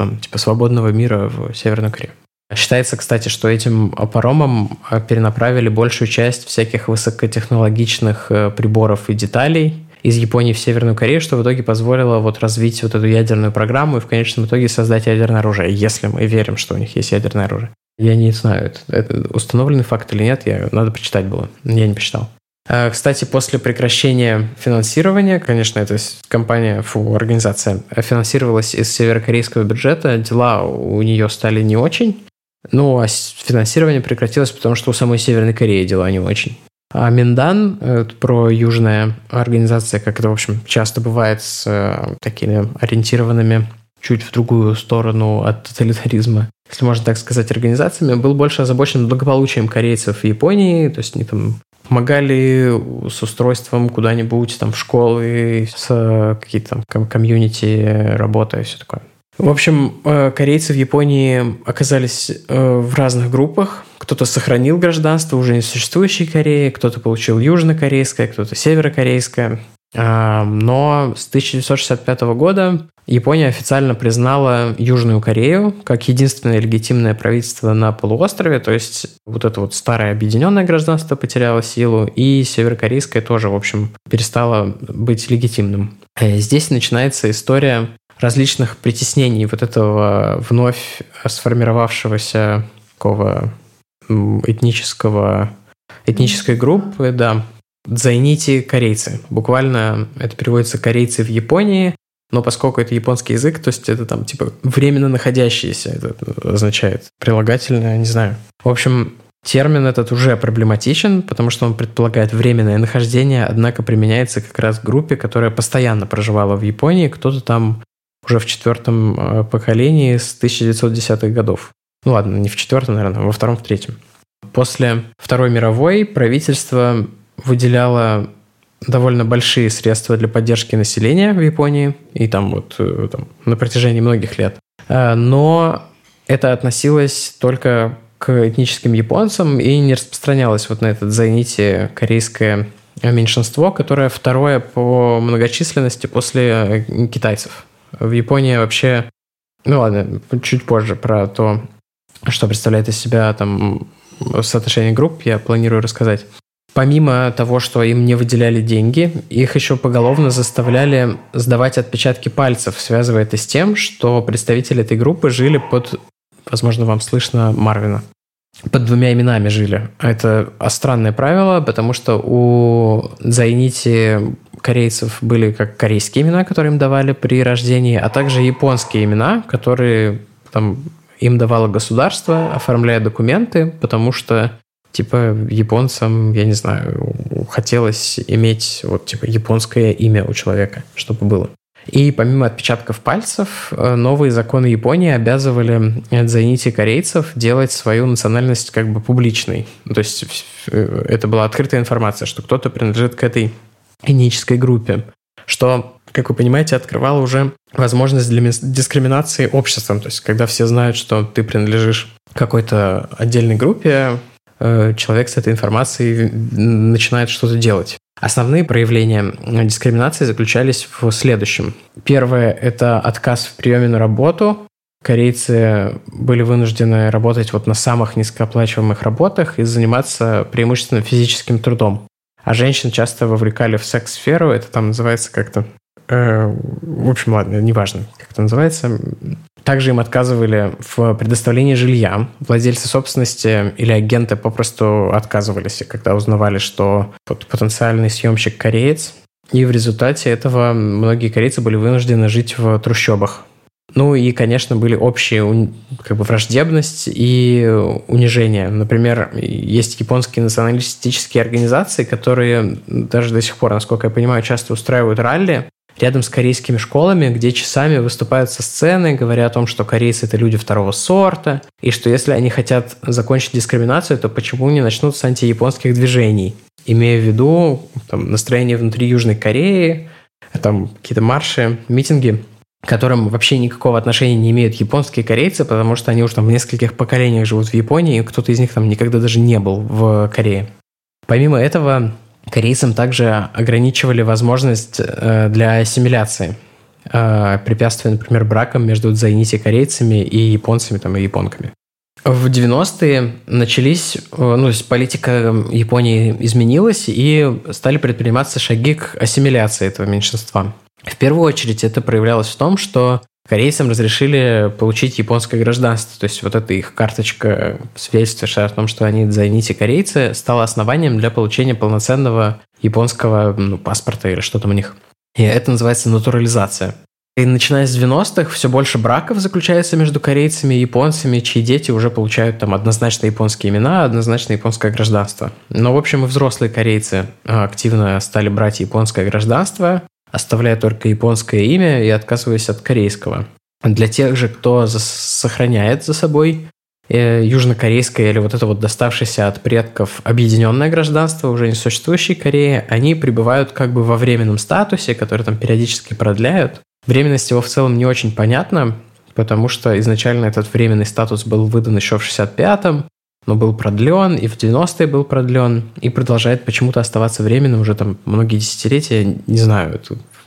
там, типа свободного мира в Северную Корею. Считается, кстати, что этим паромом э, перенаправили большую часть всяких высокотехнологичных э, приборов и деталей из Японии в Северную Корею, что в итоге позволило вот развить вот эту ядерную программу и в конечном итоге создать ядерное оружие, если мы верим, что у них есть ядерное оружие. Я не знаю, это, это установленный факт или нет, я, надо почитать было, я не почитал. Э, кстати, после прекращения финансирования, конечно, эта компания, фу, организация финансировалась из северокорейского бюджета, дела у нее стали не очень. Ну, а финансирование прекратилось, потому что у самой Северной Кореи дела не очень. А Миндан, э, про южная организация, как это, в общем, часто бывает с э, такими ориентированными чуть в другую сторону от тоталитаризма, если можно так сказать, организациями, был больше озабочен благополучием корейцев в Японии, то есть они там помогали с устройством куда-нибудь, там, в школы, с какие-то там комьюнити работа и все такое. В общем, э, корейцы в Японии оказались э, в разных группах. Кто-то сохранил гражданство уже не существующей Кореи, кто-то получил южнокорейское, кто-то северокорейское. Но с 1965 года Япония официально признала Южную Корею как единственное легитимное правительство на полуострове, то есть вот это вот старое объединенное гражданство потеряло силу, и северокорейское тоже, в общем, перестало быть легитимным. Э, здесь начинается история различных притеснений вот этого вновь сформировавшегося такого этнического этнической группы, да, Зайните корейцы. Буквально это переводится корейцы в Японии, но поскольку это японский язык, то есть это там типа временно находящиеся, это означает прилагательное, не знаю. В общем, термин этот уже проблематичен, потому что он предполагает временное нахождение, однако применяется как раз группе, которая постоянно проживала в Японии, кто-то там уже в четвертом э, поколении с 1910-х годов. Ну ладно, не в четвертом, наверное, во втором, в третьем. После Второй мировой правительство выделяло довольно большие средства для поддержки населения в Японии, и там вот э, там, на протяжении многих лет. Э, но это относилось только к этническим японцам и не распространялось вот на этот зайните корейское меньшинство, которое второе по многочисленности после э, китайцев. В Японии вообще... Ну ладно, чуть позже про то, что представляет из себя там соотношение групп, я планирую рассказать. Помимо того, что им не выделяли деньги, их еще поголовно заставляли сдавать отпечатки пальцев, связывая это с тем, что представители этой группы жили под, возможно, вам слышно, Марвина. Под двумя именами жили. Это странное правило, потому что у Зайнити корейцев были как корейские имена, которые им давали при рождении, а также японские имена, которые там, им давало государство, оформляя документы, потому что Типа японцам, я не знаю, хотелось иметь вот типа японское имя у человека, чтобы было. И помимо отпечатков пальцев, э, новые законы Японии обязывали дзайнити корейцев делать свою национальность как бы публичной. То есть э, это была открытая информация, что кто-то принадлежит к этой этнической группе, что как вы понимаете, открывало уже возможность для дискриминации обществом. То есть, когда все знают, что ты принадлежишь какой-то отдельной группе, э, человек с этой информацией начинает что-то делать. Основные проявления дискриминации заключались в следующем. Первое – это отказ в приеме на работу. Корейцы были вынуждены работать вот на самых низкооплачиваемых работах и заниматься преимущественно физическим трудом. А женщин часто вовлекали в секс-сферу, это там называется как-то Э, в общем, ладно, неважно, как это называется. Также им отказывали в предоставлении жилья. Владельцы собственности или агенты попросту отказывались, когда узнавали, что потенциальный съемщик кореец. И в результате этого многие корейцы были вынуждены жить в трущобах. Ну и, конечно, были общие как бы враждебность и унижение. Например, есть японские националистические организации, которые даже до сих пор, насколько я понимаю, часто устраивают ралли рядом с корейскими школами, где часами выступают со сцены, говоря о том, что корейцы – это люди второго сорта, и что если они хотят закончить дискриминацию, то почему не начнут с антияпонских движений, имея в виду там, настроение внутри Южной Кореи, там какие-то марши, митинги, к которым вообще никакого отношения не имеют японские корейцы, потому что они уже там в нескольких поколениях живут в Японии, и кто-то из них там никогда даже не был в Корее. Помимо этого, корейцам также ограничивали возможность э, для ассимиляции, э, препятствуя, например, бракам между дзайнити корейцами и японцами там, и японками. В 90-е начались, э, ну, то есть политика Японии изменилась, и стали предприниматься шаги к ассимиляции этого меньшинства. В первую очередь это проявлялось в том, что корейцам разрешили получить японское гражданство. То есть вот эта их карточка, свидетельствующая о том, что они дзайнити корейцы, стала основанием для получения полноценного японского ну, паспорта или что там у них. И это называется натурализация. И начиная с 90-х все больше браков заключается между корейцами и японцами, чьи дети уже получают там однозначно японские имена, однозначно японское гражданство. Но, в общем, и взрослые корейцы а, активно стали брать японское гражданство, оставляя только японское имя и отказываясь от корейского. Для тех же, кто сохраняет за собой э, южнокорейское или вот это вот доставшееся от предков объединенное гражданство уже не существующей Кореи, они пребывают как бы во временном статусе, который там периодически продляют. Временность его в целом не очень понятна, потому что изначально этот временный статус был выдан еще в 65-м, но был продлен, и в 90-е был продлен, и продолжает почему-то оставаться временным уже там многие десятилетия. Не знаю,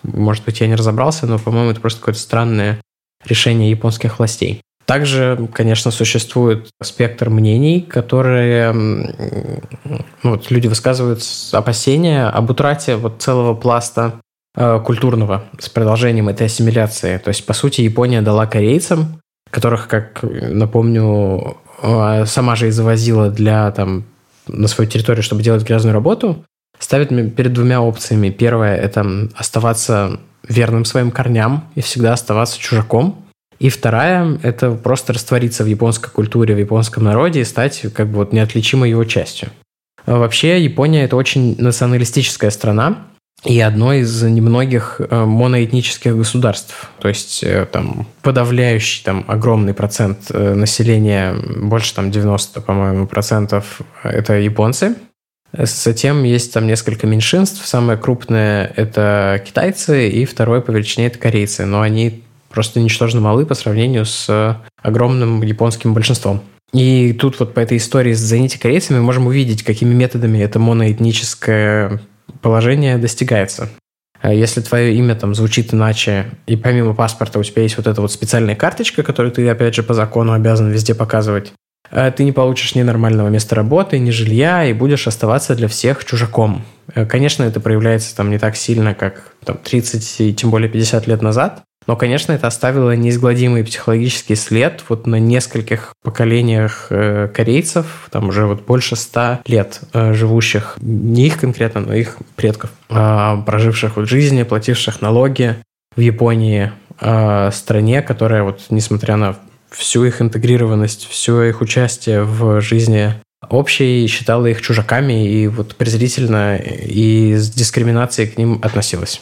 может быть, я не разобрался, но, по-моему, это просто какое-то странное решение японских властей. Также, конечно, существует спектр мнений, которые ну, вот, люди высказывают опасения об утрате вот целого пласта э, культурного с продолжением этой ассимиляции. То есть, по сути, Япония дала корейцам, которых, как напомню, сама же и завозила для там на свою территорию, чтобы делать грязную работу, ставит перед двумя опциями. Первое – это оставаться верным своим корням и всегда оставаться чужаком. И вторая – это просто раствориться в японской культуре, в японском народе и стать как бы вот неотличимой его частью. А вообще Япония – это очень националистическая страна, и одно из немногих э, моноэтнических государств. То есть э, там подавляющий там огромный процент э, населения, больше там 90, по-моему, процентов это японцы. Затем есть там несколько меньшинств. Самое крупное это китайцы, и второе по величине это корейцы. Но они просто ничтожно малы по сравнению с огромным японским большинством. И тут вот по этой истории с «Зайните корейцами» мы можем увидеть, какими методами это моноэтническое положение достигается. А если твое имя там звучит иначе, и помимо паспорта у тебя есть вот эта вот специальная карточка, которую ты, опять же, по закону обязан везде показывать, а ты не получишь ни нормального места работы, ни жилья, и будешь оставаться для всех чужаком. Э, конечно, это проявляется там не так сильно, как там, 30 и тем более 50 лет назад, но, конечно, это оставило неизгладимый психологический след вот на нескольких поколениях э, корейцев, там уже вот больше ста лет э, живущих, не их конкретно, но их предков, э, проживших вот жизни, плативших налоги в Японии, э, стране, которая вот, несмотря на всю их интегрированность, все их участие в жизни общей, считала их чужаками и вот презрительно и с дискриминацией к ним относилась.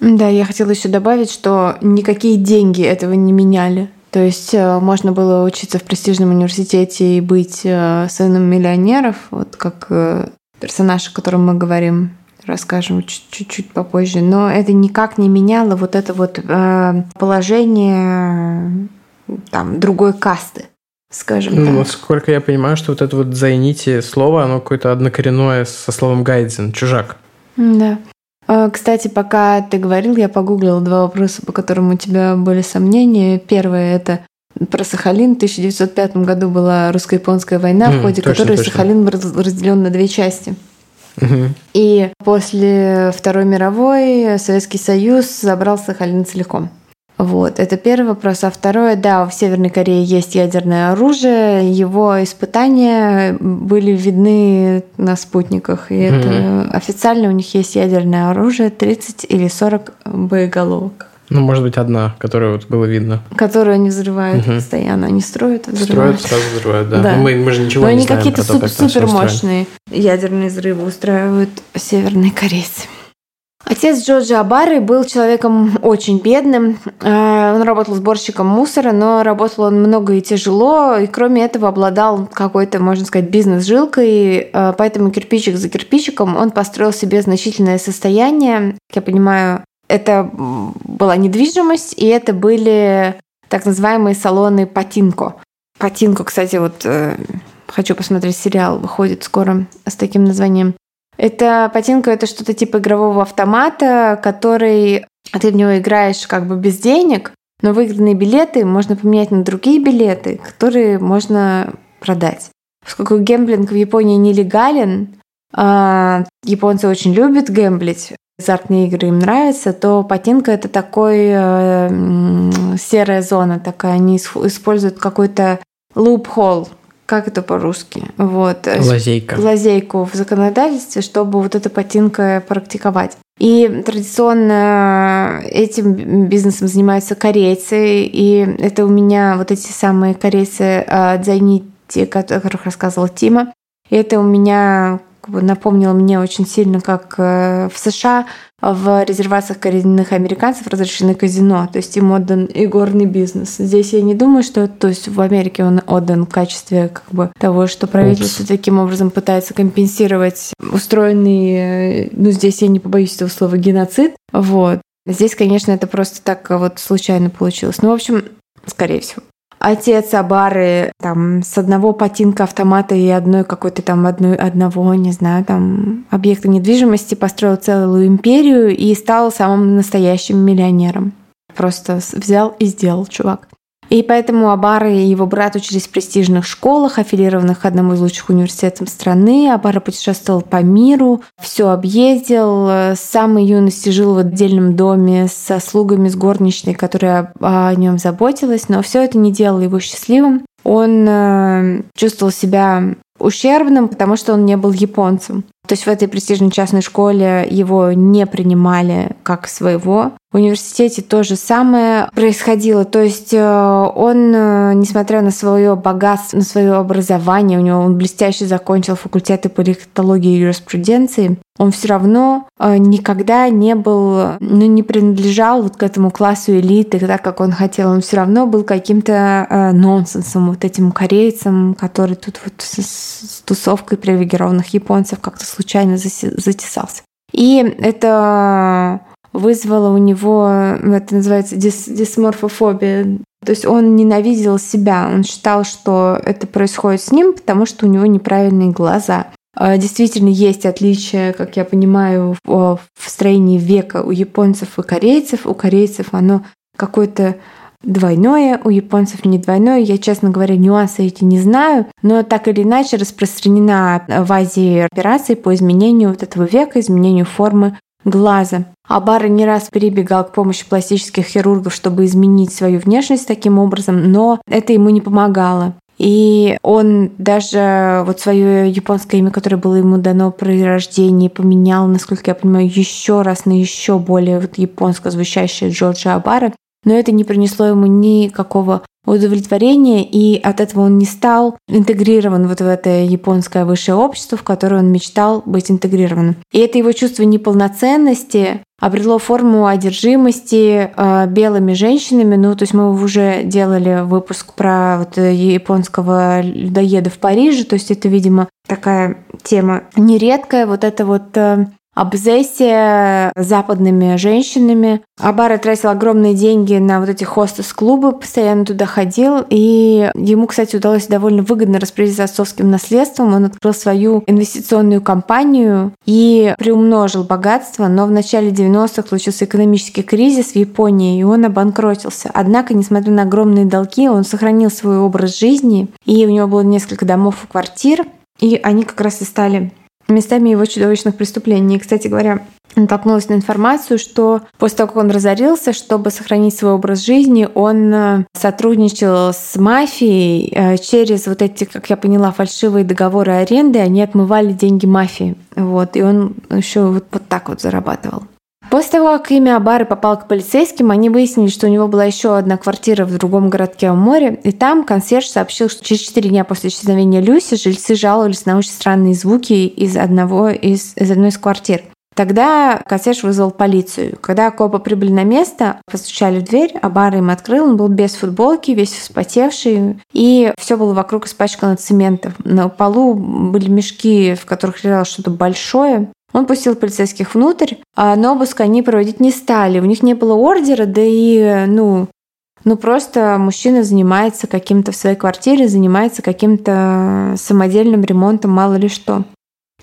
Да, я хотела еще добавить, что никакие деньги этого не меняли. То есть э, можно было учиться в престижном университете и быть э, сыном миллионеров, вот как э, персонаж, о котором мы говорим, расскажем чуть-чуть попозже. Но это никак не меняло вот это вот положение там другой касты скажем ну, так. Вот сколько я понимаю, что вот это вот «зайните» слово, оно какое-то однокоренное со словом «гайдзен», «чужак». Да. А, кстати, пока ты говорил, я погуглила два вопроса, по которым у тебя были сомнения. Первое – это про Сахалин. В 1905 году была русско-японская война, mm, в ходе точно, которой точно. Сахалин был разделен на две части. Угу. И после Второй мировой Советский Союз забрал Сахалин целиком. Вот, это первый вопрос. А второе, да, в Северной Корее есть ядерное оружие, его испытания были видны на спутниках, и mm-hmm. это официально у них есть ядерное оружие 30 или 40 боеголовок. Ну, может быть, одна, которую вот было видно. Которую они взрывают угу. постоянно. Они строят, взрывают. Строят, сразу взрывают, да. да. Ну, мы, мы же ничего Но не они знаем какие-то суп- супер мощные ядерные взрывы устраивают северные корейцы. Отец Джорджа Абары был человеком очень бедным. Э, он работал сборщиком мусора, но работал он много и тяжело, и кроме этого обладал какой-то, можно сказать, бизнес-жилкой, э, поэтому кирпичик за кирпичиком он построил себе значительное состояние. Как я понимаю, это была недвижимость, и это были так называемые салоны Патинко. Патинко, кстати, вот э, хочу посмотреть сериал, выходит скоро с таким названием. Это патинка, это что-то типа игрового автомата, который ты в него играешь как бы без денег, но выигранные билеты можно поменять на другие билеты, которые можно продать. Поскольку гемблинг в Японии нелегален, а японцы очень любят гемблить, азартные игры им нравятся, то патинка это такой э, серая зона такая. Они используют какой-то loophole, как это по-русски? Вот. Лазейка. Лазейку в законодательстве, чтобы вот это патинко практиковать. И традиционно этим бизнесом занимаются корейцы, и это у меня вот эти самые корейцы а, Дзайнити, о которых рассказывал Тима. И это у меня напомнило мне очень сильно, как э, в США в резервациях коренных американцев разрешены казино, то есть им отдан игорный бизнес. Здесь я не думаю, что то есть в Америке он отдан в качестве как бы того, что правительство Упс. таким образом пытается компенсировать устроенный, ну здесь я не побоюсь этого слова, геноцид. Вот. Здесь, конечно, это просто так вот случайно получилось. Ну, в общем, скорее всего. Отец Абары там с одного патинка автомата и одной какой-то там одной, одного, не знаю, там объекта недвижимости построил целую империю и стал самым настоящим миллионером. Просто взял и сделал, чувак. И поэтому Абара и его брат учились в престижных школах, аффилированных к одному из лучших университетов страны. Абара путешествовал по миру, все объездил. С самой юности жил в отдельном доме со слугами, с горничной, которая о нем заботилась. Но все это не делало его счастливым. Он э, чувствовал себя ущербным, потому что он не был японцем. То есть в этой престижной частной школе его не принимали как своего. В университете то же самое происходило. То есть э, он, э, несмотря на свое богатство, на свое образование, у него он блестяще закончил факультеты политологии и юриспруденции, он все равно э, никогда не был, ну, не принадлежал вот к этому классу элиты, так как он хотел. Он все равно был каким-то нонсенсом, вот этим корейцем, который тут вот с, с тусовкой привилегированных японцев как-то случайно затесался. И это вызвало у него, это называется дис, дисморфофобия. То есть он ненавидел себя, он считал, что это происходит с ним, потому что у него неправильные глаза. А, действительно есть отличия, как я понимаю, в строении века у японцев и корейцев. У корейцев оно какое-то двойное, у японцев не двойное. Я, честно говоря, нюансы эти не знаю, но так или иначе распространена в Азии операции по изменению вот этого века, изменению формы глаза. Абара не раз перебегал к помощи пластических хирургов, чтобы изменить свою внешность таким образом, но это ему не помогало. И он даже вот свое японское имя, которое было ему дано при рождении, поменял, насколько я понимаю, еще раз на еще более вот японско звучащее Джорджа Абара. Но это не принесло ему никакого удовлетворения, и от этого он не стал интегрирован вот в это японское высшее общество, в которое он мечтал быть интегрированным. И это его чувство неполноценности обрело форму одержимости э, белыми женщинами. Ну, то есть мы уже делали выпуск про вот японского людоеда в Париже. То есть это, видимо, такая тема нередкая. Вот это вот э, обзессия западными женщинами. Абара тратил огромные деньги на вот эти хостес-клубы, постоянно туда ходил, и ему, кстати, удалось довольно выгодно распорядиться отцовским наследством. Он открыл свою инвестиционную компанию и приумножил богатство, но в начале 90-х случился экономический кризис в Японии, и он обанкротился. Однако, несмотря на огромные долги, он сохранил свой образ жизни, и у него было несколько домов и квартир, и они как раз и стали местами его чудовищных преступлений. И, кстати говоря, натолкнулась на информацию, что после того, как он разорился, чтобы сохранить свой образ жизни, он э, сотрудничал с мафией э, через вот эти, как я поняла, фальшивые договоры аренды, они отмывали деньги мафии. Вот, и он еще вот, вот так вот зарабатывал. После того, как имя Абары попало к полицейским, они выяснили, что у него была еще одна квартира в другом городке у моря, и там консьерж сообщил, что через 4 дня после исчезновения Люси жильцы жаловались на очень странные звуки из, одного из, из одной из квартир. Тогда консьерж вызвал полицию. Когда копы прибыли на место, постучали в дверь, а бар им открыл, он был без футболки, весь вспотевший, и все было вокруг испачкано цементом. На полу были мешки, в которых лежало что-то большое, он пустил полицейских внутрь, а но обыск они проводить не стали. У них не было ордера, да и, ну, ну просто мужчина занимается каким-то в своей квартире, занимается каким-то самодельным ремонтом, мало ли что.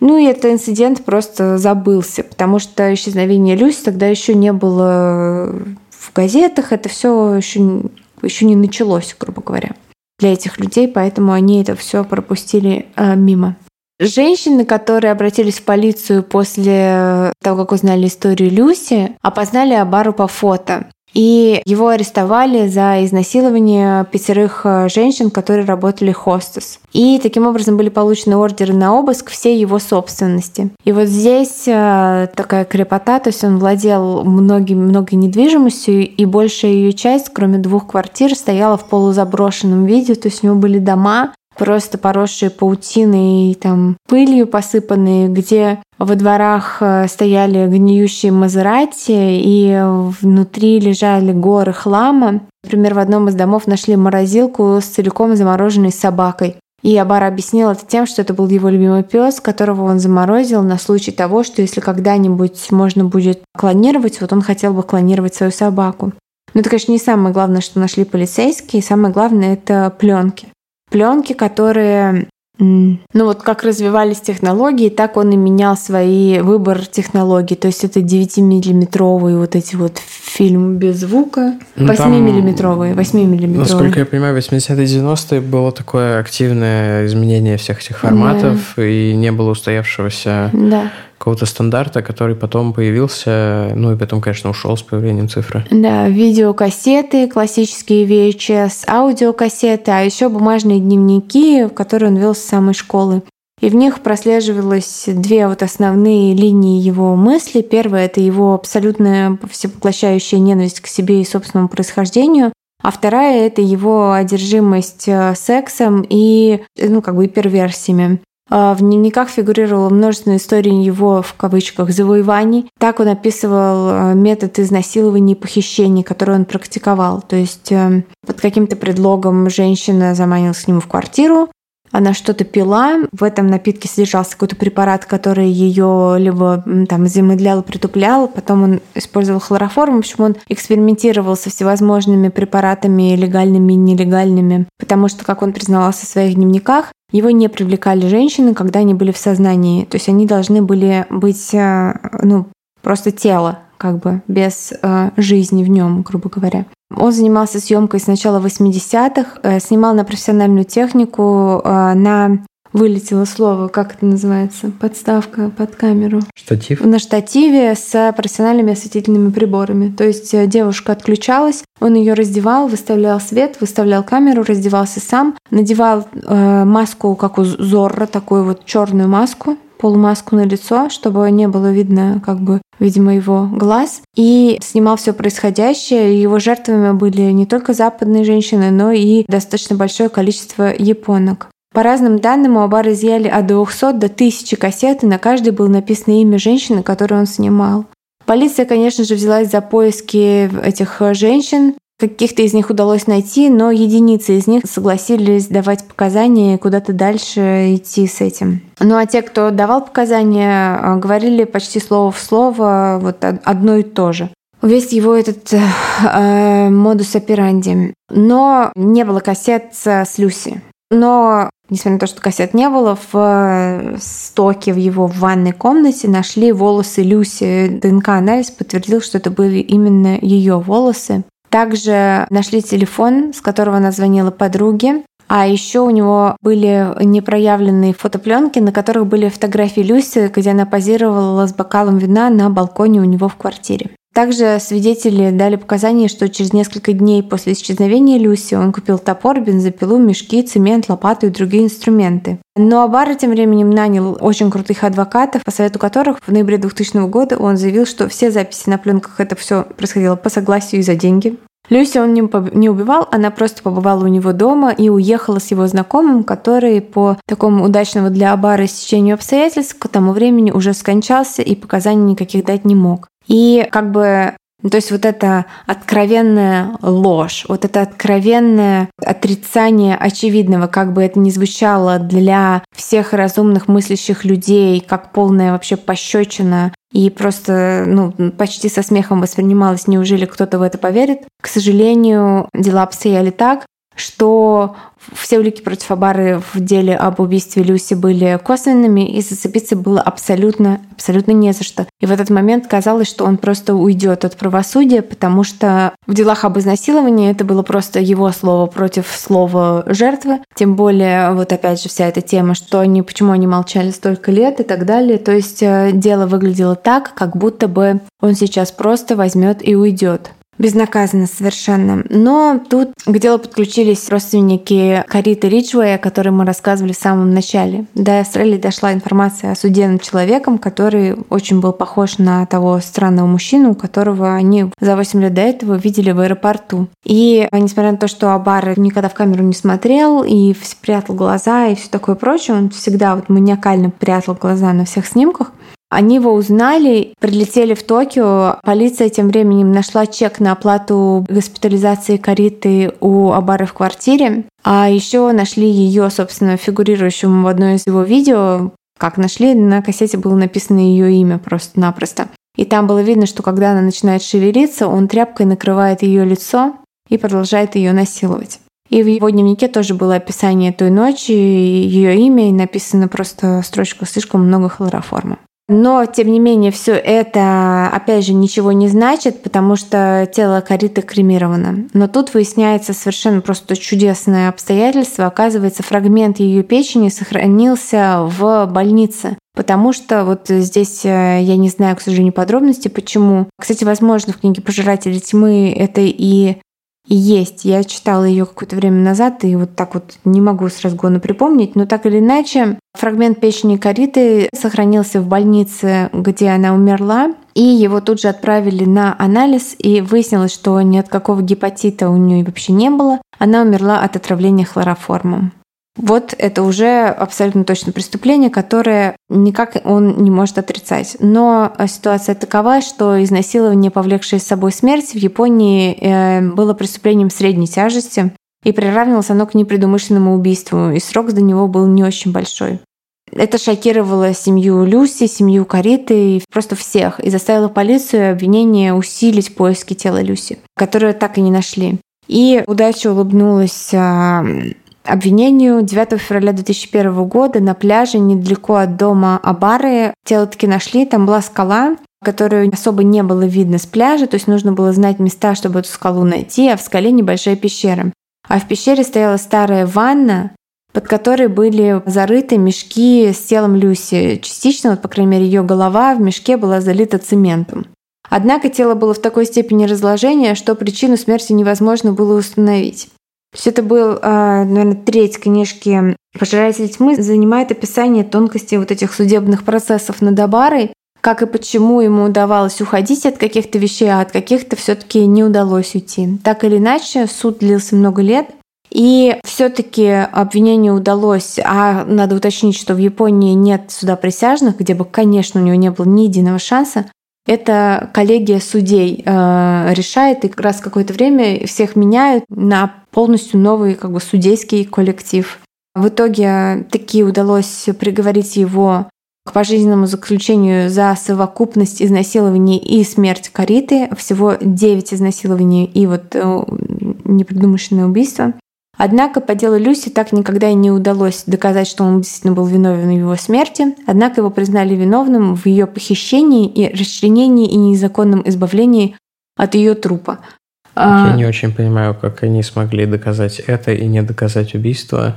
Ну и этот инцидент просто забылся, потому что исчезновение Люси тогда еще не было в газетах, это все еще, еще не началось, грубо говоря, для этих людей, поэтому они это все пропустили э, мимо. Женщины, которые обратились в полицию после того, как узнали историю Люси, опознали Абару по фото. И его арестовали за изнасилование пятерых э, женщин, которые работали хостес. И таким образом были получены ордеры на обыск всей его собственности. И вот здесь э, такая крепота, то есть он владел многим, многой недвижимостью, и большая ее часть, кроме двух квартир, стояла в полузаброшенном виде, то есть у него были дома, просто поросшие паутиной и там пылью посыпанные, где во дворах э, стояли гниющие Мазерати, и внутри лежали горы хлама. Например, в одном из домов нашли морозилку с целиком замороженной собакой. И Абар объяснил это тем, что это был его любимый пес, которого он заморозил на случай того, что если когда-нибудь можно будет клонировать, вот он хотел бы клонировать свою собаку. Но это, конечно, не самое главное, что нашли полицейские. Самое главное — это пленки пленки, которые ну вот как развивались технологии, так он и менял свои выбор технологий. То есть это 9-миллиметровые вот эти вот фильм без звука, 8-миллиметровые, ну, 8-миллиметровые. Насколько я понимаю, 80-е 90-е было такое активное изменение всех этих форматов, да. и не было устоявшегося да какого-то стандарта, который потом появился, ну и потом, конечно, ушел с появлением цифры. Да, видеокассеты, классические VHS, аудиокассеты, а еще бумажные дневники, которые он вел с самой школы. И в них прослеживалось две вот основные линии его мысли. Первая — это его абсолютная всепоглощающая ненависть к себе и собственному происхождению. А вторая — это его одержимость э, сексом и, ну, как бы, и перверсиями. А, в дневниках фигурировало множество историй его, в кавычках, завоеваний. Так он описывал а, метод изнасилования и похищений, который он практиковал. То есть э, под каким-то предлогом женщина заманилась к нему в квартиру, она что-то пила, в этом напитке содержался какой-то препарат, который ее либо там замедлял, притуплял, потом он использовал хлороформ, в общем, он экспериментировал со всевозможными препаратами, легальными и нелегальными, потому что, как он признавался в своих дневниках, его не привлекали женщины, когда они были в сознании. То есть они должны были быть, э, ну, просто тело, как бы, без э, жизни в нем, грубо говоря. Он занимался съемкой с начала 80-х, э, снимал на профессиональную технику, э, на вылетело слово, как это называется, подставка под камеру. Штатив? На штативе с профессиональными осветительными приборами. То есть э, девушка отключалась, он ее раздевал, выставлял свет, выставлял камеру, раздевался сам, надевал э, маску, как у Зорро, такую вот черную маску, полумаску на лицо, чтобы не было видно, как бы, видимо, его глаз, и снимал все происходящее. Его жертвами были не только западные женщины, но и достаточно большое количество японок. По разным данным, у Абара изъяли от 200 до 1000 кассет, и на каждой было написано имя женщины, которую он снимал. Полиция, конечно же, взялась за поиски этих женщин. Каких-то из них удалось найти, но единицы из них согласились давать показания и куда-то дальше идти с этим. Ну а те, кто давал показания, а, говорили почти слово в слово вот одно и то же весь его этот э, э модус операнди. Но не было кассет с Люси. Но, несмотря на то, что кассет не было, в э, стоке в его ванной комнате нашли волосы Люси. ДНК-анализ подтвердил, что это были именно ее волосы. Также нашли телефон, с которого она звонила подруге. А еще у него были непроявленные фотопленки, на которых были фотографии Люси, где она позировала с бокалом вина на балконе у него в квартире. Также свидетели дали показания, что через несколько дней после исчезновения Люси он купил топор, бензопилу, мешки, цемент, лопату и другие инструменты. Но Абара тем временем нанял очень крутых адвокатов, по совету которых в ноябре 2000 года он заявил, что все записи на пленках это все происходило по согласию и за деньги. Люси он не убивал, она просто побывала у него дома и уехала с его знакомым, который по такому удачному для Абара стечению обстоятельств к тому времени уже скончался и показаний никаких дать не мог. И как бы ну, то есть вот это откровенная ложь, вот это откровенное отрицание очевидного, как бы это ни звучало для всех разумных мыслящих людей, как полная вообще пощечина и просто ну, почти со смехом воспринималось, неужели кто-то в это поверит. К сожалению, дела обстояли так, что все улики против Абары в деле об убийстве Люси были косвенными, и зацепиться было абсолютно, абсолютно не за что. И в этот момент казалось, что он просто уйдет от правосудия, потому что в делах об изнасиловании это было просто его слово против слова жертвы. Тем более, вот опять же, вся эта тема, что они, почему они молчали столько лет и так далее. То есть э, дело выглядело так, как будто бы он сейчас просто возьмет и уйдет безнаказанно совершенно. Но тут к делу подключились родственники Кариты Риджуэя, о которой мы рассказывали в самом начале. До Австралии дошла информация о суде над человеком, который очень был похож на того странного мужчину, которого они за 8 лет до этого видели в аэропорту. И несмотря на то, что Абар никогда в камеру не смотрел и спрятал глаза и все такое прочее, он всегда вот маниакально прятал глаза на всех снимках, они его узнали, прилетели в Токио. Полиция тем временем нашла чек на оплату госпитализации Кариты у Абары в квартире. А еще нашли ее, собственно, фигурирующую в одной из его видео. Как нашли, на кассете было написано ее имя просто-напросто. И там было видно, что когда она начинает шевелиться, он тряпкой накрывает ее лицо и продолжает ее насиловать. И в его дневнике тоже было описание той ночи, ее имя, и написано просто строчка слишком много хлороформа. Но, тем не менее, все это, опять же, ничего не значит, потому что тело Кариты кремировано. Но тут выясняется совершенно просто чудесное обстоятельство. Оказывается, фрагмент ее печени сохранился в больнице. Потому что вот здесь э, я не знаю, к сожалению, подробности, почему. Кстати, возможно, в книге «Пожиратели тьмы» это и есть. Я читала ее какое-то время назад, и вот так вот не могу с разгона припомнить, но так или иначе, фрагмент печени Кариты сохранился в больнице, где она умерла, и его тут же отправили на анализ, и выяснилось, что ни от какого гепатита у нее вообще не было. Она умерла от отравления хлороформом. Вот это уже абсолютно точно преступление, которое никак он не может отрицать. Но ситуация такова, что изнасилование, повлекшее с собой смерть, в Японии э, было преступлением средней тяжести, и приравнивалось оно к непредумышленному убийству, и срок за него был не очень большой. Это шокировало семью Люси, семью Кариты, просто всех, и заставило полицию и обвинение усилить поиски тела Люси, которые так и не нашли. И удача улыбнулась а, обвинению 9 февраля 2001 года на пляже недалеко от дома Абары тело таки нашли, там была скала, которую особо не было видно с пляжа, то есть нужно было знать места, чтобы эту скалу найти, а в скале небольшая пещера. А в пещере стояла старая ванна, под которой были зарыты мешки с телом Люси. Частично, вот, по крайней мере, ее голова в мешке была залита цементом. Однако тело было в такой степени разложения, что причину смерти невозможно было установить. Есть это был, а, наверное, треть книжки «Пожиратель тьмы» занимает описание тонкостей вот этих судебных процессов над Абарой, как и почему ему удавалось уходить от каких-то вещей, а от каких-то все таки не удалось уйти. Так или иначе, суд длился много лет, и все-таки обвинению удалось, а надо уточнить, что в Японии нет суда присяжных, где бы, конечно, у него не было ни единого шанса. Это коллегия судей э, решает, и как раз какое-то время всех меняют на полностью новый как бы судейский коллектив. В итоге таки удалось приговорить его к пожизненному заключению за совокупность изнасилований и смерть Кариты. Всего 9 изнасилований и вот э, непредумышленное убийство. Однако по делу Люси так никогда и не удалось доказать, что он действительно был виновен в его смерти. Однако его признали виновным в ее похищении и расчленении и незаконном избавлении от ее трупа. Я а... не очень понимаю, как они смогли доказать это и не доказать убийство.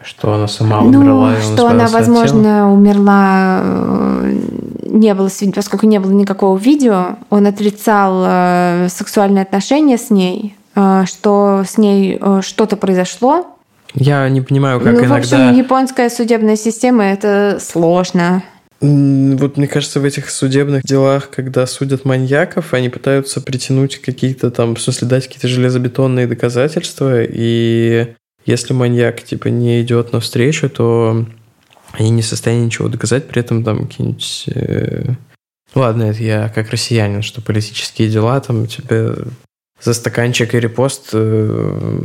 Что она сама ну, умерла. Ну, что она, возможно, умерла, э, не было, поскольку не было никакого видео, он отрицал э, сексуальные отношения с ней, что с ней э, что-то произошло. Я не понимаю, как ну, иногда... в общем, японская судебная система – это сложно. Вот мне кажется, в этих судебных делах, когда судят маньяков, они пытаются притянуть какие-то там, в смысле, дать какие-то железобетонные доказательства, и если маньяк, типа, не идет навстречу, то они не в состоянии ничего доказать, при этом там какие-нибудь... Э... Ладно, это я как россиянин, что политические дела там тебе за стаканчик и репост э,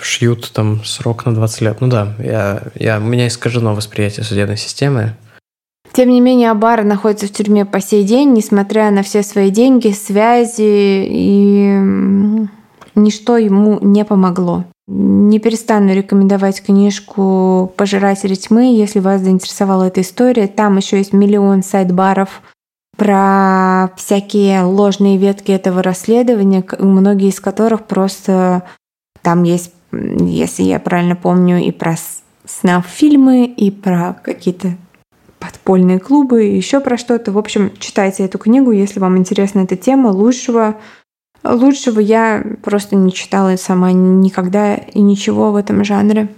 шьют там срок на 20 лет. Ну да, я, я, у меня искажено восприятие судебной системы. Тем не менее, Абара находится в тюрьме по сей день, несмотря на все свои деньги, связи, и ничто ему не помогло. Не перестану рекомендовать книжку «Пожиратели тьмы», если вас заинтересовала эта история. Там еще есть миллион сайт-баров – про всякие ложные ветки этого расследования, многие из которых просто там есть, если я правильно помню, и про снав-фильмы, и про какие-то подпольные клубы, еще про что-то. В общем, читайте эту книгу, если вам интересна эта тема. Лучшего, лучшего я просто не читала сама никогда и ничего в этом жанре.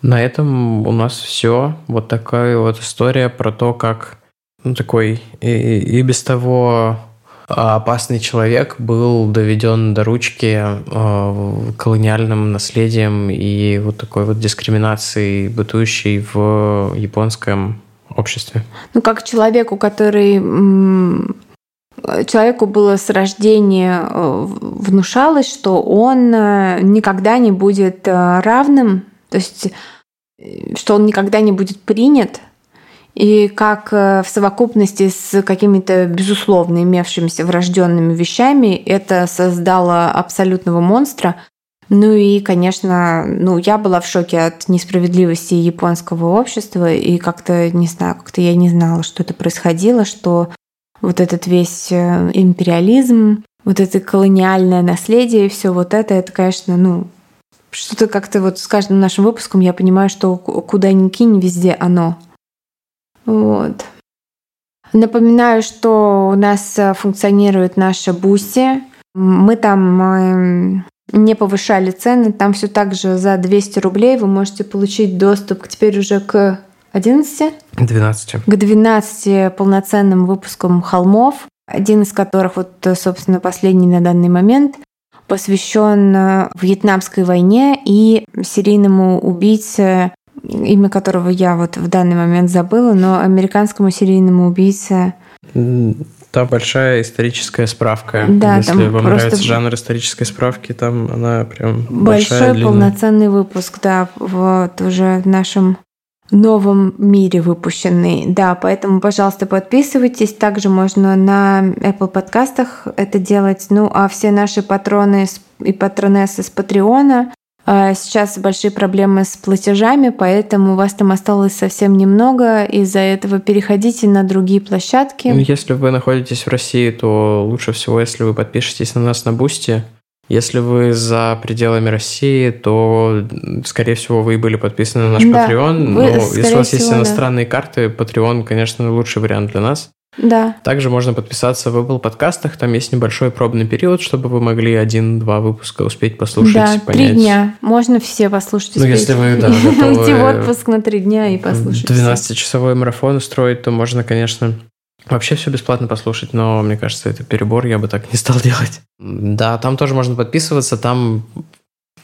На этом у нас все. Вот такая вот история про то, как ну, такой и, и без того опасный человек был доведен до ручки э, колониальным наследием и вот такой вот дискриминацией, бытующей в японском обществе. Ну, как человеку, который человеку было с рождения э, внушалось, что он э, никогда не будет равным, то есть что он никогда не будет принят, и как э, в совокупности с какими-то безусловно имевшимися врожденными вещами это создало абсолютного монстра. Ну и, конечно, ну, я была в шоке от несправедливости японского общества, и как-то, не знаю, как-то я не знала, что это происходило, что вот этот весь э, империализм, вот это колониальное наследие и все вот это, это, конечно, ну, что-то как-то вот с каждым нашим выпуском я понимаю, что куда ни кинь, везде оно. Вот. Напоминаю, что у нас э, функционирует наша Буси. Мы там эм, не повышали цены, там все так же за 200 рублей вы можете получить доступ теперь уже к 11? 12. К 12 полноценным выпускам холмов, один из которых, вот, собственно, последний на данный момент, посвящен э, Вьетнамской войне и серийному убийце имя которого я вот в данный момент забыла, но американскому серийному убийце та большая историческая справка. Да, Если там вам просто нравится жанр исторической справки, там она прям большой большая, полноценный выпуск, да, вот уже в нашем новом мире выпущенный. Да, поэтому, пожалуйста, подписывайтесь. Также можно на Apple подкастах это делать. Ну, а все наши патроны и патронессы с Патреона сейчас большие проблемы с платежами, поэтому у вас там осталось совсем немного. Из-за этого переходите на другие площадки. Ну, если вы находитесь в России, то лучше всего, если вы подпишетесь на нас на Бусти. Если вы за пределами России, то, скорее всего, вы были подписаны на наш да, Patreon. Вы, но если у вас есть иностранные да. карты, Patreon, конечно, лучший вариант для нас. Да. Также можно подписаться в Apple подкастах, там есть небольшой пробный период, чтобы вы могли один-два выпуска успеть послушать, да, понять. три дня. Можно все послушать. Ну, успеть. если вы, да, Уйти в готовы отпуск на три дня и послушать. все. 12-часовой марафон устроить, то можно, конечно, вообще все бесплатно послушать, но мне кажется, это перебор, я бы так не стал делать. Да, там тоже можно подписываться, там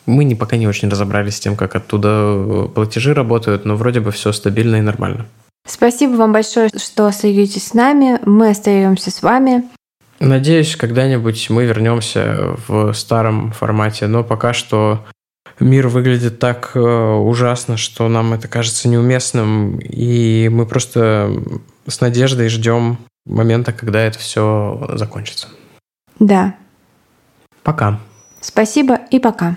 мы не, пока не очень разобрались с тем, как оттуда платежи работают, но вроде бы все стабильно и нормально. Спасибо вам большое, что остаетесь с нами. Мы остаемся с вами. Надеюсь, когда-нибудь мы вернемся в старом формате, но пока что мир выглядит так э, ужасно, что нам это кажется неуместным, и мы просто с надеждой ждем момента, когда это все закончится. Да. Пока. Спасибо и пока.